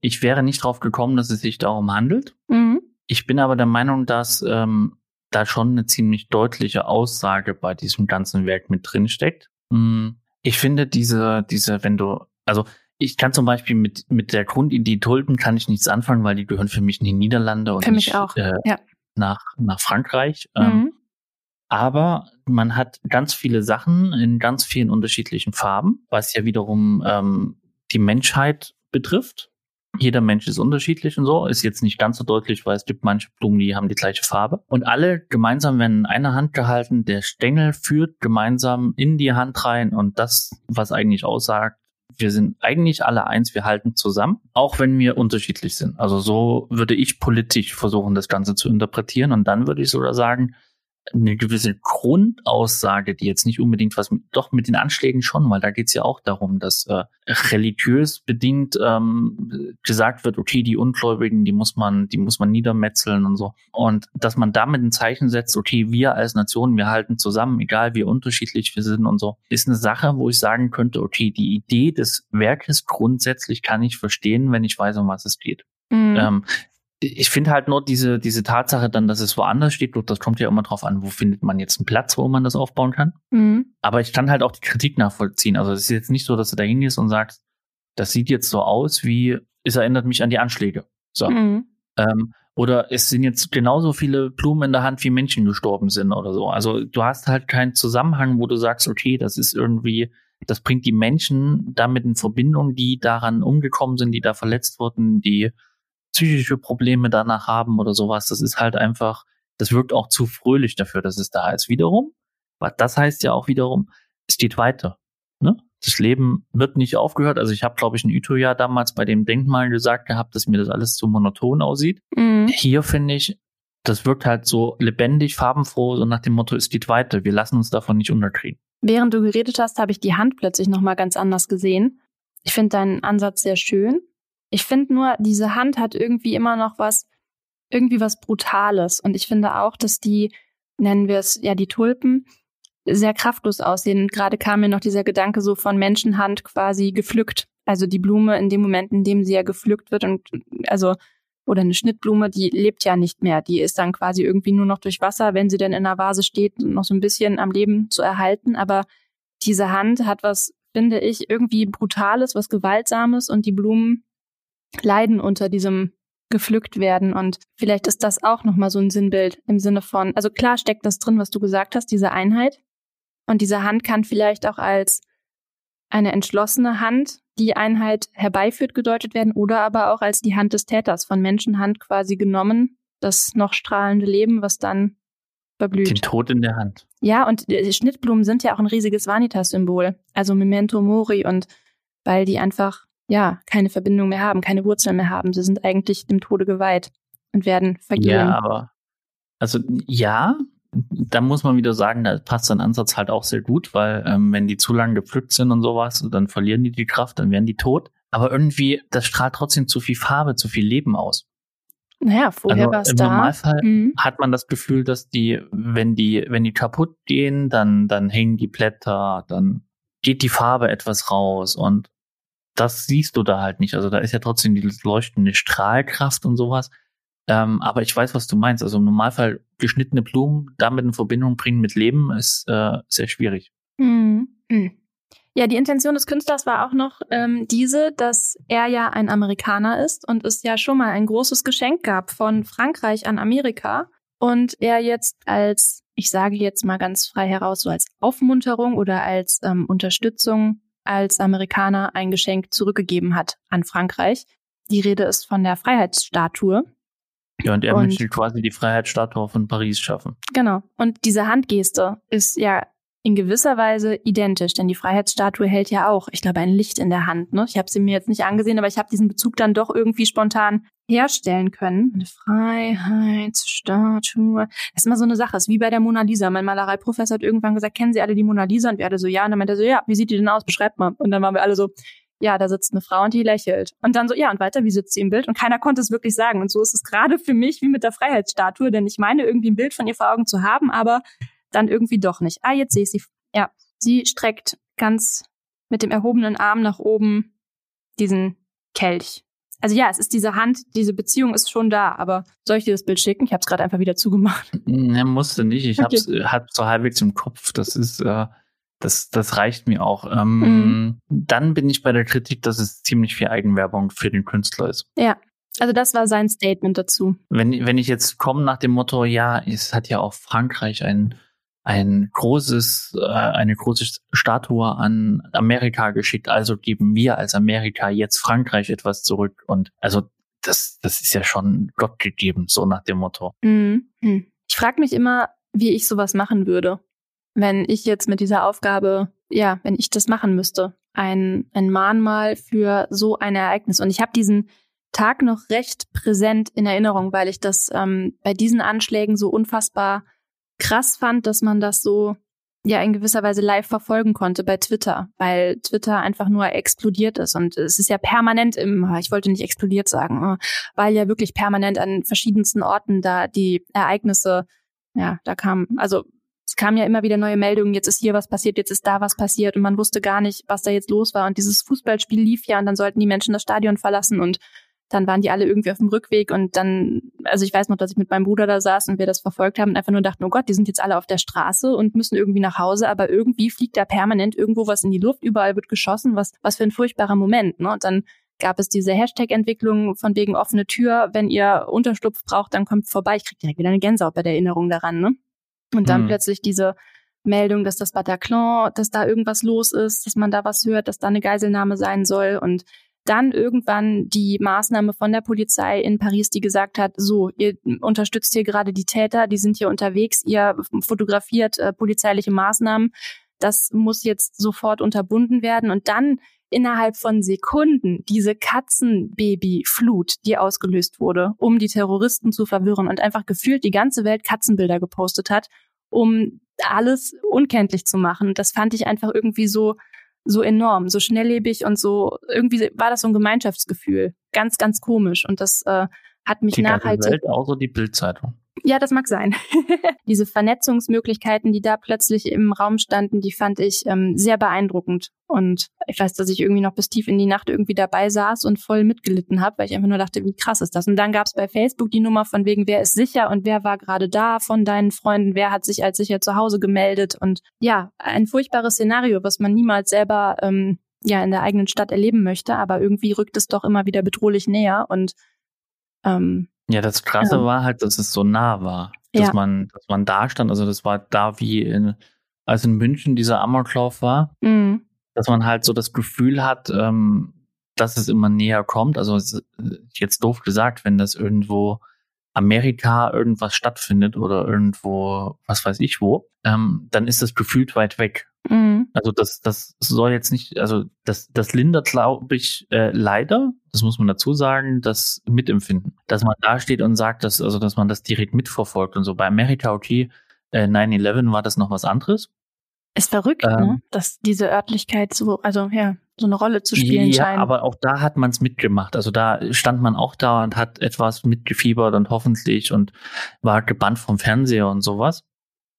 [SPEAKER 2] ich wäre nicht drauf gekommen, dass es sich darum handelt.
[SPEAKER 1] Mhm.
[SPEAKER 2] Ich bin aber der Meinung, dass ähm, da schon eine ziemlich deutliche Aussage bei diesem ganzen Werk mit drin steckt. Mm, Ich finde diese, diese, wenn du, also ich kann zum Beispiel mit, mit der Grundidee Tulpen kann ich nichts anfangen, weil die gehören für mich in die Niederlande und
[SPEAKER 1] Für mich
[SPEAKER 2] nicht
[SPEAKER 1] auch,
[SPEAKER 2] Äh,
[SPEAKER 1] ja.
[SPEAKER 2] nach, nach Frankreich. Ähm,
[SPEAKER 1] Mhm.
[SPEAKER 2] aber man hat ganz viele Sachen in ganz vielen unterschiedlichen Farben, was ja wiederum ähm, die Menschheit betrifft. Jeder Mensch ist unterschiedlich und so, ist jetzt nicht ganz so deutlich, weil es gibt manche Blumen, die haben die gleiche Farbe. Und alle gemeinsam werden in einer Hand gehalten, der Stängel führt gemeinsam in die Hand rein und das, was eigentlich aussagt, wir sind eigentlich alle eins, wir halten zusammen, auch wenn wir unterschiedlich sind. Also so würde ich politisch versuchen, das Ganze zu interpretieren. Und dann würde ich sogar sagen, eine gewisse Grundaussage, die jetzt nicht unbedingt was mit, doch mit den Anschlägen schon, weil da geht's ja auch darum, dass äh, religiös bedingt ähm, gesagt wird, okay, die Ungläubigen, die muss man, die muss man niedermetzeln und so. Und dass man damit ein Zeichen setzt, okay, wir als Nation, wir halten zusammen, egal wie unterschiedlich wir sind und so, ist eine Sache, wo ich sagen könnte, okay, die Idee des Werkes grundsätzlich kann ich verstehen, wenn ich weiß, um was es geht.
[SPEAKER 1] Mhm.
[SPEAKER 2] Ähm, ich finde halt nur diese, diese Tatsache dann, dass es woanders steht, das kommt ja immer drauf an, wo findet man jetzt einen Platz, wo man das aufbauen kann.
[SPEAKER 1] Mhm.
[SPEAKER 2] Aber ich kann halt auch die Kritik nachvollziehen. Also es ist jetzt nicht so, dass du da hingehst und sagst, das sieht jetzt so aus, wie es erinnert mich an die Anschläge. So.
[SPEAKER 1] Mhm.
[SPEAKER 2] Ähm, oder es sind jetzt genauso viele Blumen in der Hand, wie Menschen gestorben sind oder so. Also du hast halt keinen Zusammenhang, wo du sagst, okay, das ist irgendwie, das bringt die Menschen damit in Verbindung, die daran umgekommen sind, die da verletzt wurden, die psychische Probleme danach haben oder sowas. Das ist halt einfach, das wirkt auch zu fröhlich dafür, dass es da ist. Wiederum, was das heißt ja auch wiederum, es geht weiter. Ne? Das Leben wird nicht aufgehört. Also ich habe, glaube ich, in Utøya damals bei dem Denkmal gesagt gehabt, dass mir das alles zu monoton aussieht.
[SPEAKER 1] Mhm.
[SPEAKER 2] Hier finde ich, das wirkt halt so lebendig, farbenfroh, so nach dem Motto, es geht weiter. Wir lassen uns davon nicht unterkriegen.
[SPEAKER 1] Während du geredet hast, habe ich die Hand plötzlich nochmal ganz anders gesehen. Ich finde deinen Ansatz sehr schön. Ich finde nur, diese Hand hat irgendwie immer noch was, irgendwie was Brutales. Und ich finde auch, dass die, nennen wir es ja die Tulpen, sehr kraftlos aussehen. Gerade kam mir noch dieser Gedanke so von Menschenhand quasi gepflückt. Also die Blume in dem Moment, in dem sie ja gepflückt wird und also oder eine Schnittblume, die lebt ja nicht mehr. Die ist dann quasi irgendwie nur noch durch Wasser, wenn sie denn in einer Vase steht, noch so ein bisschen am Leben zu erhalten. Aber diese Hand hat was, finde ich, irgendwie Brutales, was Gewaltsames und die Blumen leiden unter diesem gepflückt werden. Und vielleicht ist das auch nochmal so ein Sinnbild im Sinne von, also klar steckt das drin, was du gesagt hast, diese Einheit. Und diese Hand kann vielleicht auch als eine entschlossene Hand die Einheit herbeiführt gedeutet werden oder aber auch als die Hand des Täters von Menschenhand quasi genommen, das noch strahlende Leben, was dann verblüht.
[SPEAKER 2] Den Tod in der Hand.
[SPEAKER 1] Ja, und äh, Schnittblumen sind ja auch ein riesiges Vanitas-Symbol. Also Memento Mori und weil die einfach, ja, keine Verbindung mehr haben, keine Wurzeln mehr haben. Sie sind eigentlich dem Tode geweiht und werden vergehen.
[SPEAKER 2] Ja, aber, also, ja, da muss man wieder sagen, da passt dein Ansatz halt auch sehr gut, weil ähm, wenn die zu lange gepflückt sind und sowas, dann verlieren die die Kraft, dann werden die tot. Aber irgendwie, das strahlt trotzdem zu viel Farbe, zu viel Leben aus.
[SPEAKER 1] Naja, vorher also war es
[SPEAKER 2] Im
[SPEAKER 1] da.
[SPEAKER 2] Normalfall mhm. hat man das Gefühl, dass die, wenn die, wenn die kaputt gehen, dann, dann hängen die Blätter, dann geht die Farbe etwas raus und das siehst du da halt nicht. Also da ist ja trotzdem die leuchtende Strahlkraft und sowas. Ähm, aber ich weiß, was du meinst. Also im Normalfall geschnittene Blumen damit in Verbindung bringen mit Leben ist äh, sehr schwierig.
[SPEAKER 1] Mhm. Mhm. Ja, die Intention des Künstlers war auch noch ähm, diese, dass er ja ein Amerikaner ist und es ja schon mal ein großes Geschenk gab von Frankreich an Amerika und er jetzt als, ich sage jetzt mal ganz frei heraus, so als Aufmunterung oder als ähm, Unterstützung als Amerikaner ein Geschenk zurückgegeben hat an Frankreich. Die Rede ist von der Freiheitsstatue.
[SPEAKER 2] Ja, und er und, möchte quasi die Freiheitsstatue von Paris schaffen.
[SPEAKER 1] Genau. Und diese Handgeste ist ja in gewisser Weise identisch, denn die Freiheitsstatue hält ja auch, ich glaube, ein Licht in der Hand. Ne? Ich habe sie mir jetzt nicht angesehen, aber ich habe diesen Bezug dann doch irgendwie spontan herstellen können. Eine Freiheitsstatue. Das ist immer so eine Sache. Ist wie bei der Mona Lisa. Mein Malereiprofessor hat irgendwann gesagt, kennen Sie alle die Mona Lisa? Und wir alle so, ja. Und dann meinte er so, ja, wie sieht die denn aus? Beschreibt mal. Und dann waren wir alle so, ja, da sitzt eine Frau und die lächelt. Und dann so, ja, und weiter, wie sitzt sie im Bild? Und keiner konnte es wirklich sagen. Und so ist es gerade für mich wie mit der Freiheitsstatue, denn ich meine irgendwie ein Bild von ihr vor Augen zu haben, aber dann irgendwie doch nicht. Ah, jetzt sehe ich sie. Ja, sie streckt ganz mit dem erhobenen Arm nach oben diesen Kelch. Also ja, es ist diese Hand, diese Beziehung ist schon da, aber soll ich dir das Bild schicken? Ich habe es gerade einfach wieder zugemacht.
[SPEAKER 2] Ne, musste nicht. Ich okay. äh, hab's so halbwegs im Kopf. Das ist, äh, das, das reicht mir auch. Ähm, mhm. Dann bin ich bei der Kritik, dass es ziemlich viel Eigenwerbung für den Künstler ist.
[SPEAKER 1] Ja, also das war sein Statement dazu.
[SPEAKER 2] Wenn, wenn ich jetzt komme nach dem Motto, ja, es hat ja auch Frankreich ein ein großes, äh, eine große Statue an Amerika geschickt. Also geben wir als Amerika jetzt Frankreich etwas zurück. Und also das, das ist ja schon Gott gegeben, so nach dem Motto.
[SPEAKER 1] Mhm. Ich frage mich immer, wie ich sowas machen würde, wenn ich jetzt mit dieser Aufgabe, ja, wenn ich das machen müsste. Ein, ein Mahnmal für so ein Ereignis. Und ich habe diesen Tag noch recht präsent in Erinnerung, weil ich das ähm, bei diesen Anschlägen so unfassbar krass fand, dass man das so ja in gewisser Weise live verfolgen konnte bei Twitter, weil Twitter einfach nur explodiert ist. Und es ist ja permanent im, ich wollte nicht explodiert sagen, äh, weil ja wirklich permanent an verschiedensten Orten da die Ereignisse, ja, da kam, also es kamen ja immer wieder neue Meldungen, jetzt ist hier was passiert, jetzt ist da was passiert und man wusste gar nicht, was da jetzt los war. Und dieses Fußballspiel lief ja und dann sollten die Menschen das Stadion verlassen und dann waren die alle irgendwie auf dem Rückweg und dann, also ich weiß noch, dass ich mit meinem Bruder da saß und wir das verfolgt haben und einfach nur dachten, oh Gott, die sind jetzt alle auf der Straße und müssen irgendwie nach Hause, aber irgendwie fliegt da permanent irgendwo was in die Luft, überall wird geschossen, was, was für ein furchtbarer Moment, ne? Und dann gab es diese Hashtag-Entwicklung von wegen offene Tür, wenn ihr Unterschlupf braucht, dann kommt vorbei. Ich krieg direkt wieder eine Gänsehaut bei der Erinnerung daran, ne? Und dann mhm. plötzlich diese Meldung, dass das Bataclan, dass da irgendwas los ist, dass man da was hört, dass da eine Geiselnahme sein soll und dann irgendwann die Maßnahme von der Polizei in Paris, die gesagt hat, so, ihr unterstützt hier gerade die Täter, die sind hier unterwegs, ihr fotografiert äh, polizeiliche Maßnahmen. Das muss jetzt sofort unterbunden werden. Und dann innerhalb von Sekunden diese Katzenbaby-Flut, die ausgelöst wurde, um die Terroristen zu verwirren und einfach gefühlt die ganze Welt Katzenbilder gepostet hat, um alles unkenntlich zu machen. Das fand ich einfach irgendwie so, so enorm, so schnelllebig und so, irgendwie war das so ein Gemeinschaftsgefühl. Ganz, ganz komisch. Und das äh, hat mich
[SPEAKER 2] die
[SPEAKER 1] nachhaltig.
[SPEAKER 2] Welt, außer die Bildzeitung.
[SPEAKER 1] Ja, das mag sein. Diese Vernetzungsmöglichkeiten, die da plötzlich im Raum standen, die fand ich ähm, sehr beeindruckend. Und ich weiß, dass ich irgendwie noch bis tief in die Nacht irgendwie dabei saß und voll mitgelitten habe, weil ich einfach nur dachte, wie krass ist das? Und dann gab es bei Facebook die Nummer von wegen, wer ist sicher und wer war gerade da von deinen Freunden, wer hat sich als sicher zu Hause gemeldet. Und ja, ein furchtbares Szenario, was man niemals selber ähm, ja in der eigenen Stadt erleben möchte, aber irgendwie rückt es doch immer wieder bedrohlich näher und ähm,
[SPEAKER 2] ja, das Krasse ja. war halt, dass es so nah war. Dass ja. man, dass man da stand. Also das war da wie in, als in München dieser Amoklauf war, mhm. dass man halt so das Gefühl hat, ähm, dass es immer näher kommt. Also jetzt doof gesagt, wenn das irgendwo Amerika irgendwas stattfindet oder irgendwo, was weiß ich wo, ähm, dann ist das gefühlt weit weg. Mhm. Also das, das soll jetzt nicht, also das, das lindert, glaube ich, äh, leider, das muss man dazu sagen, das Mitempfinden. Dass man da steht und sagt, dass, also dass man das direkt mitverfolgt und so. Bei America OT äh, 9-11 war das noch was anderes.
[SPEAKER 1] Ist verrückt, ne? ähm, ne? dass diese Örtlichkeit so, also ja, so eine Rolle zu spielen ja, scheint.
[SPEAKER 2] aber auch da hat man es mitgemacht. Also da stand man auch da und hat etwas mitgefiebert und hoffentlich und war gebannt vom Fernseher und sowas.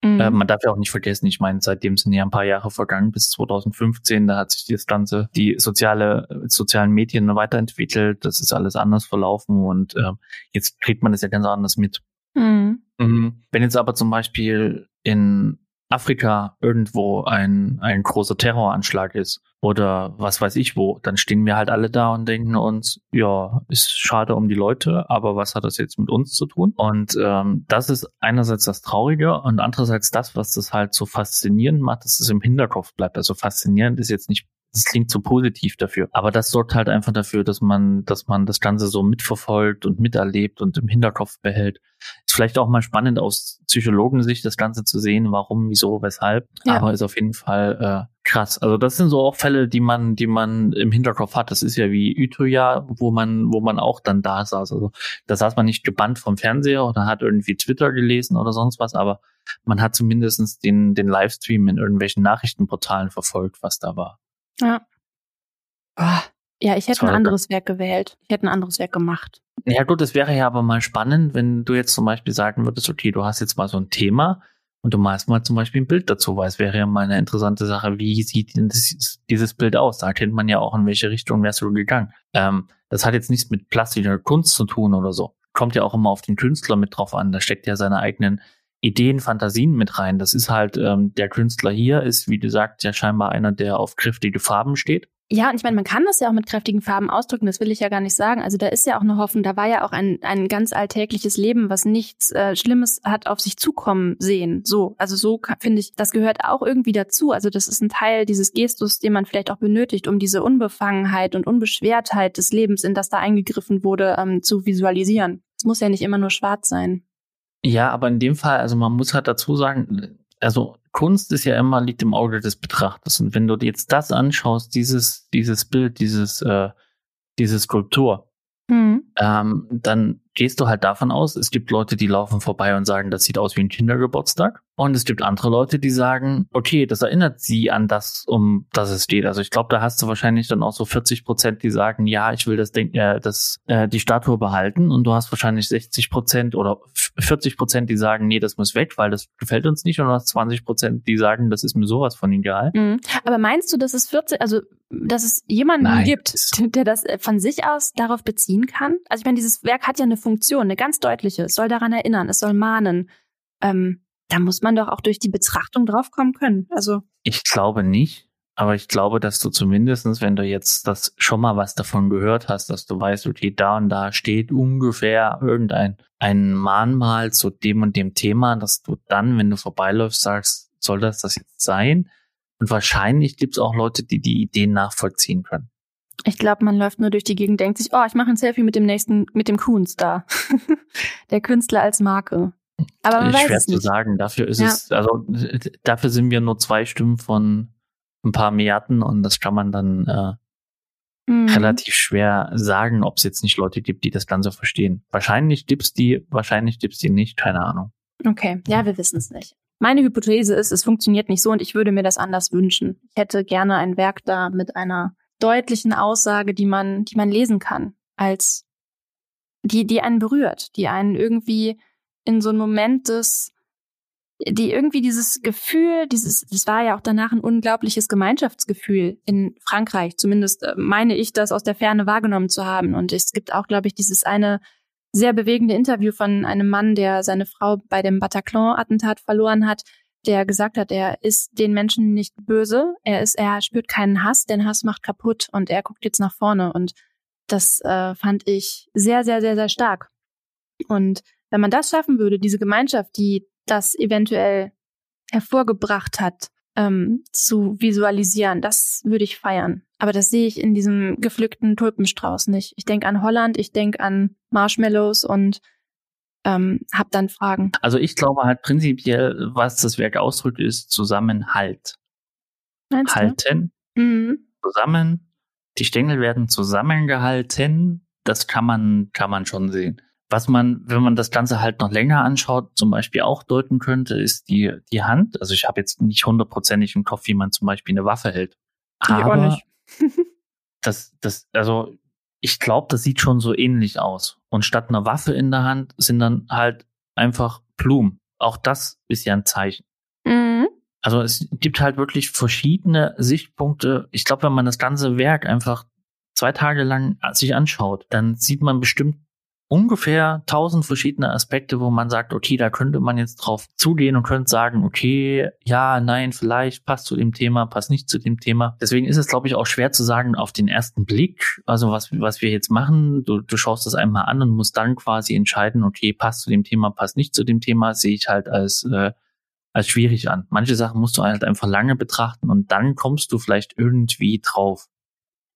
[SPEAKER 2] Mhm. Äh, man darf ja auch nicht vergessen, ich meine, seitdem sind ja ein paar Jahre vergangen, bis 2015, da hat sich das Ganze, die soziale, sozialen Medien weiterentwickelt, das ist alles anders verlaufen und äh, jetzt kriegt man das ja ganz anders mit. Mhm. Mhm. Wenn jetzt aber zum Beispiel in Afrika irgendwo ein, ein großer Terroranschlag ist oder was weiß ich wo, dann stehen wir halt alle da und denken uns, ja, ist schade um die Leute, aber was hat das jetzt mit uns zu tun? Und ähm, das ist einerseits das Traurige und andererseits das, was das halt so faszinierend macht, dass es im Hinterkopf bleibt. Also faszinierend ist jetzt nicht das klingt zu positiv dafür. Aber das sorgt halt einfach dafür, dass man, dass man das Ganze so mitverfolgt und miterlebt und im Hinterkopf behält. Ist vielleicht auch mal spannend aus Psychologensicht das Ganze zu sehen, warum, wieso, weshalb. Ja. Aber ist auf jeden Fall äh, krass. Also das sind so auch Fälle, die man, die man im Hinterkopf hat. Das ist ja wie Utøya, wo man, wo man auch dann da saß. Also da saß man nicht gebannt vom Fernseher oder hat irgendwie Twitter gelesen oder sonst was, aber man hat zumindestens den, den Livestream in irgendwelchen Nachrichtenportalen verfolgt, was da war.
[SPEAKER 1] Ja. Oh, ja, ich hätte Sorry. ein anderes Werk gewählt. Ich hätte ein anderes Werk gemacht.
[SPEAKER 2] Ja gut, es wäre ja aber mal spannend, wenn du jetzt zum Beispiel sagen würdest, okay, du hast jetzt mal so ein Thema und du malst mal zum Beispiel ein Bild dazu, weil es wäre ja mal eine interessante Sache, wie sieht denn das, dieses Bild aus? Da kennt man ja auch, in welche Richtung wärst du gegangen. Ähm, das hat jetzt nichts mit plastischer Kunst zu tun oder so. Kommt ja auch immer auf den Künstler mit drauf an. Da steckt ja seine eigenen Ideen, Fantasien mit rein. Das ist halt, ähm, der Künstler hier ist, wie du sagst, ja scheinbar einer, der auf kräftige Farben steht.
[SPEAKER 1] Ja, und ich meine, man kann das ja auch mit kräftigen Farben ausdrücken, das will ich ja gar nicht sagen. Also da ist ja auch eine Hoffnung, da war ja auch ein, ein ganz alltägliches Leben, was nichts äh, Schlimmes hat auf sich zukommen sehen. So, also so finde ich, das gehört auch irgendwie dazu. Also das ist ein Teil dieses Gestus, den man vielleicht auch benötigt, um diese Unbefangenheit und Unbeschwertheit des Lebens, in das da eingegriffen wurde, ähm, zu visualisieren. Es muss ja nicht immer nur schwarz sein.
[SPEAKER 2] Ja, aber in dem Fall, also man muss halt dazu sagen, also Kunst ist ja immer liegt im Auge des Betrachters. Und wenn du dir jetzt das anschaust, dieses, dieses Bild, dieses, äh, diese Skulptur, mhm. ähm, dann gehst du halt davon aus, es gibt Leute, die laufen vorbei und sagen, das sieht aus wie ein Kindergeburtstag. Und es gibt andere Leute, die sagen, okay, das erinnert sie an das, um das es steht. Also ich glaube, da hast du wahrscheinlich dann auch so 40 Prozent, die sagen, ja, ich will das, Denk äh, das äh, die Statue behalten. Und du hast wahrscheinlich 60 Prozent oder 40 Prozent, die sagen, nee, das muss weg, weil das gefällt uns nicht. Und du hast 20 Prozent, die sagen, das ist mir sowas von egal.
[SPEAKER 1] Mhm. Aber meinst du, dass es 40, also dass es jemanden Nein. gibt, der das äh, von sich aus darauf beziehen kann? Also ich meine, dieses Werk hat ja eine Funktion, eine ganz deutliche. Es soll daran erinnern, es soll mahnen. Ähm, da muss man doch auch durch die Betrachtung draufkommen können. Also
[SPEAKER 2] ich glaube nicht, aber ich glaube, dass du zumindestens, wenn du jetzt das schon mal was davon gehört hast, dass du weißt, okay, da und da steht ungefähr irgendein ein Mahnmal zu dem und dem Thema, dass du dann, wenn du vorbeiläufst, sagst, soll das das jetzt sein? Und wahrscheinlich gibt es auch Leute, die die Ideen nachvollziehen können.
[SPEAKER 1] Ich glaube, man läuft nur durch die Gegend, denkt sich, oh, ich mache ein Selfie mit dem nächsten, mit dem Kunst da. Der Künstler als Marke.
[SPEAKER 2] Aber man Schwer weiß es nicht. zu sagen. Dafür ist ja. es, also dafür sind wir nur zwei Stimmen von ein paar Milliarden und das kann man dann äh, mhm. relativ schwer sagen, ob es jetzt nicht Leute gibt, die das Ganze verstehen. Wahrscheinlich gibt's die, wahrscheinlich gibt's die nicht, keine Ahnung.
[SPEAKER 1] Okay, ja, wir wissen es nicht. Meine Hypothese ist, es funktioniert nicht so und ich würde mir das anders wünschen. Ich hätte gerne ein Werk da mit einer deutlichen Aussage, die man, die man lesen kann, als die, die einen berührt, die einen irgendwie in so einen Moment des, die irgendwie dieses Gefühl, dieses, das war ja auch danach ein unglaubliches Gemeinschaftsgefühl in Frankreich. Zumindest äh, meine ich, das aus der Ferne wahrgenommen zu haben. Und es gibt auch, glaube ich, dieses eine sehr bewegende Interview von einem Mann, der seine Frau bei dem Bataclan-Attentat verloren hat, der gesagt hat, er ist den Menschen nicht böse, er ist, er spürt keinen Hass, denn Hass macht kaputt und er guckt jetzt nach vorne und das äh, fand ich sehr, sehr, sehr, sehr stark. Und wenn man das schaffen würde, diese Gemeinschaft, die das eventuell hervorgebracht hat, ähm, zu visualisieren, das würde ich feiern. Aber das sehe ich in diesem gepflückten Tulpenstrauß nicht. Ich denke an Holland, ich denke an Marshmallows und ähm, habe dann Fragen.
[SPEAKER 2] Also ich glaube halt prinzipiell, was das Werk ausdrückt, ist Zusammenhalt.
[SPEAKER 1] Meinst
[SPEAKER 2] halten,
[SPEAKER 1] Mhm.
[SPEAKER 2] zusammen. Die Stängel werden zusammengehalten. Das kann man, kann man schon sehen. Was man, wenn man das Ganze halt noch länger anschaut, zum Beispiel auch deuten könnte, ist die, die Hand. Also ich habe jetzt nicht hundertprozentig im Kopf, wie man zum Beispiel eine Waffe hält. Aber
[SPEAKER 1] nicht.
[SPEAKER 2] das, das, also ich glaube, das sieht schon so ähnlich aus. Und statt einer Waffe in der Hand sind dann halt einfach Blumen. Auch das ist ja ein Zeichen.
[SPEAKER 1] Mhm.
[SPEAKER 2] Also es gibt halt wirklich verschiedene Sichtpunkte. Ich glaube, wenn man das ganze Werk einfach zwei Tage lang sich anschaut, dann sieht man bestimmt ungefähr tausend verschiedene Aspekte, wo man sagt, okay, da könnte man jetzt drauf zugehen und könnte sagen, okay, ja, nein, vielleicht passt zu dem Thema, passt nicht zu dem Thema. Deswegen ist es, glaube ich, auch schwer zu sagen auf den ersten Blick, also was, was wir jetzt machen. Du, du schaust das einmal an und musst dann quasi entscheiden, okay, passt zu dem Thema, passt nicht zu dem Thema, sehe ich halt als äh, als schwierig an. Manche Sachen musst du halt einfach lange betrachten und dann kommst du vielleicht irgendwie drauf.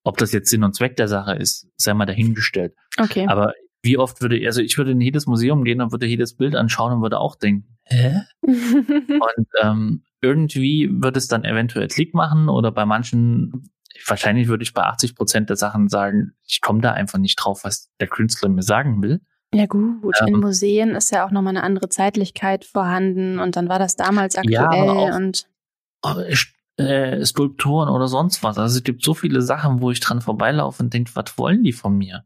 [SPEAKER 2] Ob das jetzt Sinn und Zweck der Sache ist, sei mal dahingestellt.
[SPEAKER 1] Okay.
[SPEAKER 2] Aber wie oft würde, also ich würde in jedes Museum gehen und würde jedes Bild anschauen und würde auch denken, hä? Und ähm, irgendwie würde es dann eventuell Klick machen oder bei manchen, wahrscheinlich würde ich bei 80 Prozent der Sachen sagen, ich komme da einfach nicht drauf, was der Künstler mir sagen will.
[SPEAKER 1] ja gut, in
[SPEAKER 2] Ähm,
[SPEAKER 1] Museen ist ja auch nochmal eine andere Zeitlichkeit vorhanden und dann war das damals aktuell
[SPEAKER 2] Ja, auch-
[SPEAKER 1] und
[SPEAKER 2] ich- äh, Skulpturen oder sonst was. Also es gibt so viele Sachen, wo ich dran vorbeilaufe und denke, was wollen die von mir?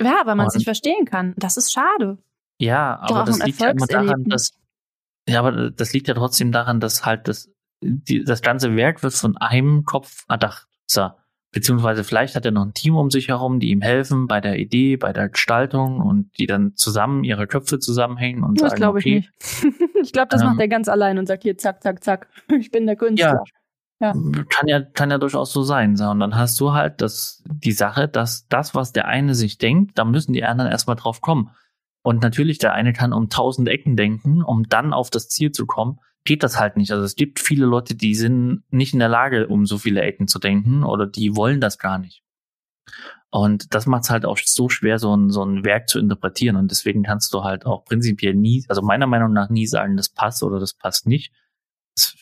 [SPEAKER 1] Ja, weil man es nicht verstehen kann. Das ist schade.
[SPEAKER 2] Ja, aber das liegt ja immer daran, dass ja, aber das liegt ja trotzdem daran, dass halt das die, das ganze Werk wird von einem Kopf erdacht. So. Beziehungsweise vielleicht hat er noch ein Team um sich herum, die ihm helfen bei der Idee, bei der Gestaltung und die dann zusammen ihre Köpfe zusammenhängen und
[SPEAKER 1] Das
[SPEAKER 2] sagen,
[SPEAKER 1] glaube ich
[SPEAKER 2] okay,
[SPEAKER 1] nicht. ich glaube, das
[SPEAKER 2] Ähm,
[SPEAKER 1] macht er ganz allein und sagt hier zack, zack, zack. Ich bin der Künstler. Ja.
[SPEAKER 2] Kann ja, kann ja durchaus so sein. So. Und dann hast du halt das, die Sache, dass das, was der eine sich denkt, da müssen die anderen erstmal drauf kommen. Und natürlich, der eine kann um tausend Ecken denken, um dann auf das Ziel zu kommen. Geht das halt nicht. Also es gibt viele Leute, die sind nicht in der Lage, um so viele Ecken zu denken oder die wollen das gar nicht. Und das macht es halt auch so schwer, so ein, so ein Werk zu interpretieren. Und deswegen kannst du halt auch prinzipiell nie, also meiner Meinung nach nie sagen, das passt oder das passt nicht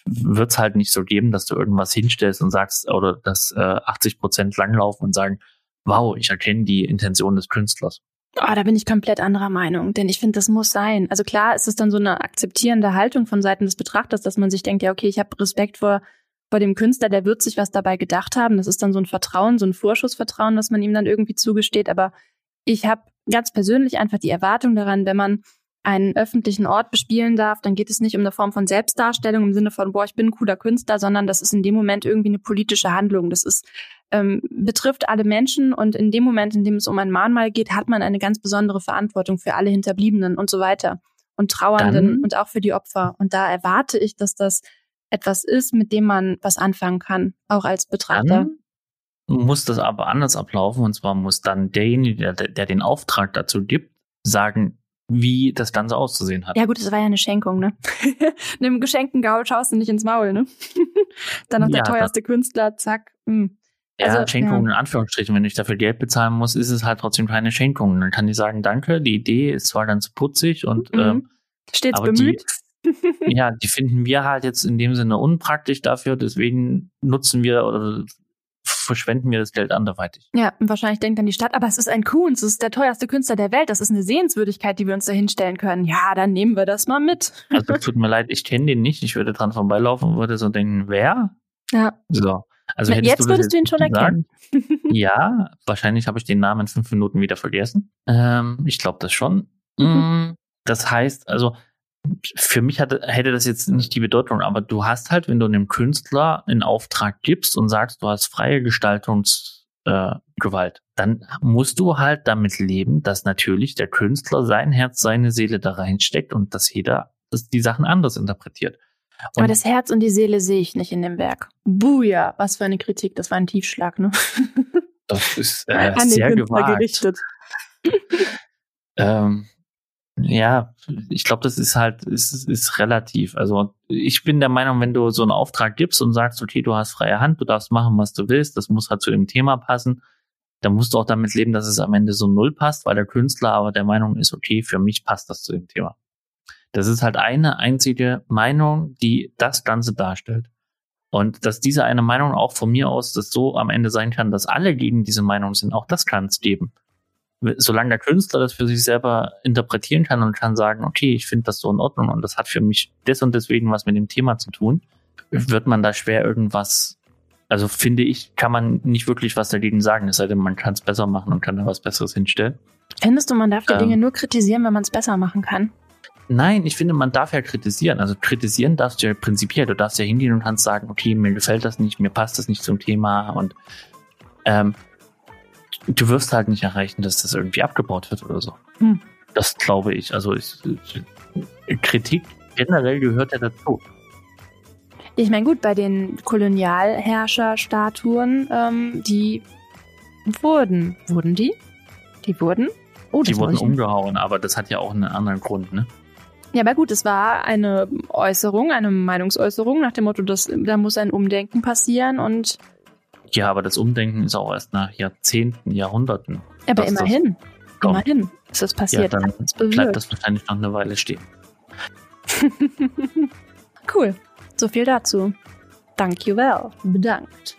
[SPEAKER 2] wird es halt nicht so geben, dass du irgendwas hinstellst und sagst, oder dass äh, 80 Prozent langlaufen und sagen, wow, ich erkenne die Intention des Künstlers.
[SPEAKER 1] Oh, da bin ich komplett anderer Meinung, denn ich finde, das muss sein. Also klar ist es dann so eine akzeptierende Haltung von Seiten des Betrachters, dass man sich denkt, ja, okay, ich habe Respekt vor, vor dem Künstler, der wird sich was dabei gedacht haben. Das ist dann so ein Vertrauen, so ein Vorschussvertrauen, das man ihm dann irgendwie zugesteht. Aber ich habe ganz persönlich einfach die Erwartung daran, wenn man einen öffentlichen Ort bespielen darf, dann geht es nicht um eine Form von Selbstdarstellung im Sinne von, boah, ich bin ein cooler Künstler, sondern das ist in dem Moment irgendwie eine politische Handlung. Das ist ähm, betrifft alle Menschen und in dem Moment, in dem es um ein Mahnmal geht, hat man eine ganz besondere Verantwortung für alle Hinterbliebenen und so weiter und Trauernden
[SPEAKER 2] Dann-
[SPEAKER 1] und auch für die Opfer. Und da erwarte ich, dass das etwas ist, mit dem man was anfangen kann, auch als Betrachter.
[SPEAKER 2] Dann muss das aber anders ablaufen und zwar muss dann derjenige, der, der den Auftrag dazu gibt, sagen, wie das Ganze auszusehen hat.
[SPEAKER 1] Ja gut, das war ja eine Schenkung, ne? Einem geschenkten Gaul schaust du nicht ins Maul, ne? Dann noch der
[SPEAKER 2] Ja,
[SPEAKER 1] teuerste Künstler, zack. hm.
[SPEAKER 2] Ja,
[SPEAKER 1] Also,
[SPEAKER 2] Schenkung
[SPEAKER 1] ja.
[SPEAKER 2] in Anführungsstrichen. Wenn ich dafür Geld bezahlen muss, ist es halt trotzdem keine Schenkung. Dann kann ich sagen, danke, die Idee ist zwar ganz putzig und
[SPEAKER 1] Mhm.
[SPEAKER 2] ähm,
[SPEAKER 1] Stets
[SPEAKER 2] aber
[SPEAKER 1] bemüht.
[SPEAKER 2] die, ja, die finden wir halt jetzt in dem Sinne unpraktisch dafür, deswegen nutzen wir oder verschwenden wir das Geld anderweitig.
[SPEAKER 1] Ja, und wahrscheinlich denkt dann die Stadt, aber es ist ein Kunst, es ist der teuerste Künstler der Welt, das ist eine Sehenswürdigkeit, die wir uns da hinstellen können. Ja, dann nehmen wir das mal mit.
[SPEAKER 2] Also tut mir leid, ich kenne den nicht. Ich würde dran vorbeilaufen und würde so denken, wer?
[SPEAKER 1] Ja.
[SPEAKER 2] So. Also
[SPEAKER 1] Na, jetzt
[SPEAKER 2] du
[SPEAKER 1] würdest du ihn schon erkennen.
[SPEAKER 2] Ja, wahrscheinlich habe ich den Namen in fünf Minuten wieder vergessen. Ähm, ich glaube das schon.
[SPEAKER 1] Mhm.
[SPEAKER 2] Mm, Das heißt, also für mich hatte, hätte das jetzt nicht die Bedeutung, aber du hast halt, wenn du einem Künstler einen Auftrag gibst und sagst, du hast freie Gestaltungsgewalt, äh, dann musst du halt damit leben, dass natürlich der Künstler sein Herz, seine Seele da reinsteckt und dass jeder dass die Sachen anders interpretiert.
[SPEAKER 1] Aber
[SPEAKER 2] Und
[SPEAKER 1] das Herz und die Seele sehe ich nicht in dem Werk. Buja, was für eine Kritik, das war ein Tiefschlag, ne?
[SPEAKER 2] das ist äh, sehr
[SPEAKER 1] Künstler
[SPEAKER 2] gewagt.
[SPEAKER 1] gerichtet.
[SPEAKER 2] Ähm, ja, ich glaube, das ist halt, ist, ist relativ. Also ich bin der Meinung, wenn du so einen Auftrag gibst und sagst, okay, du hast freie Hand, du darfst machen, was du willst, das muss halt zu dem Thema passen, dann musst du auch damit leben, dass es am Ende so null passt, weil der Künstler aber der Meinung ist, okay, für mich passt das zu dem Thema. Das ist halt eine einzige Meinung, die das Ganze darstellt. Und dass diese eine Meinung auch von mir aus das so am Ende sein kann, dass alle gegen diese Meinung sind, auch das kann es geben. Solange der Künstler das für sich selber interpretieren kann und kann sagen, okay, ich finde das so in Ordnung und das hat für mich des und deswegen was mit dem Thema zu tun, wird man da schwer irgendwas, also finde ich, kann man nicht wirklich was dagegen sagen, es sei denn, man kann es besser machen und kann da was Besseres hinstellen.
[SPEAKER 1] Findest du, man darf die ähm, Dinge nur kritisieren, wenn man es besser machen kann?
[SPEAKER 2] Nein, ich finde, man darf ja kritisieren. Also kritisieren darfst du ja prinzipiell. Du darfst ja hingehen und kannst sagen, okay, mir gefällt das nicht, mir passt das nicht zum Thema und ähm, du wirst halt nicht erreichen, dass das irgendwie abgebaut wird oder so. Hm. Das glaube ich. Also ich, Kritik generell gehört ja dazu.
[SPEAKER 1] Ich meine, gut, bei den Kolonialherrscherstatuen, ähm, die wurden, wurden die? Die wurden?
[SPEAKER 2] Oh, die wurden umgehauen, aber das hat ja auch einen anderen Grund, ne?
[SPEAKER 1] Ja, aber gut, es war eine Äußerung, eine Meinungsäußerung nach dem Motto, dass da muss ein Umdenken passieren und
[SPEAKER 2] ja, aber das Umdenken ist auch erst nach Jahrzehnten, Jahrhunderten.
[SPEAKER 1] Aber immerhin, immerhin ist das passiert.
[SPEAKER 2] Ja, dann bleibt das wahrscheinlich noch eine Weile stehen.
[SPEAKER 1] cool. So viel dazu. Thank you well. Bedankt.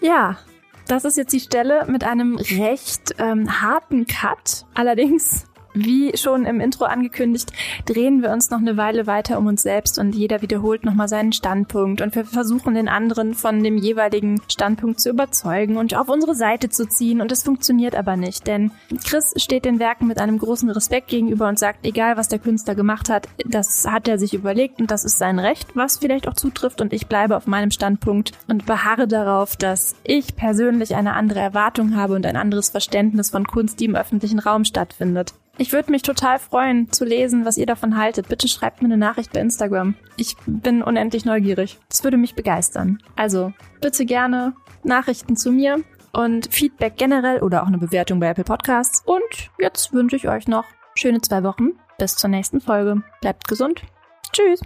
[SPEAKER 1] Ja, das ist jetzt die Stelle mit einem recht ähm, harten Cut. Allerdings wie schon im Intro angekündigt, drehen wir uns noch eine Weile weiter um uns selbst und jeder wiederholt nochmal seinen Standpunkt. Und wir versuchen den anderen von dem jeweiligen Standpunkt zu überzeugen und auf unsere Seite zu ziehen. Und es funktioniert aber nicht, denn Chris steht den Werken mit einem großen Respekt gegenüber und sagt, egal was der Künstler gemacht hat, das hat er sich überlegt und das ist sein Recht, was vielleicht auch zutrifft. Und ich bleibe auf meinem Standpunkt und beharre darauf, dass ich persönlich eine andere Erwartung habe und ein anderes Verständnis von Kunst, die im öffentlichen Raum stattfindet. Ich würde mich total freuen zu lesen, was ihr davon haltet. Bitte schreibt mir eine Nachricht bei Instagram. Ich bin unendlich neugierig. Das würde mich begeistern. Also bitte gerne Nachrichten zu mir und Feedback generell oder auch eine Bewertung bei Apple Podcasts. Und jetzt wünsche ich euch noch schöne zwei Wochen. Bis zur nächsten Folge. Bleibt gesund. Tschüss.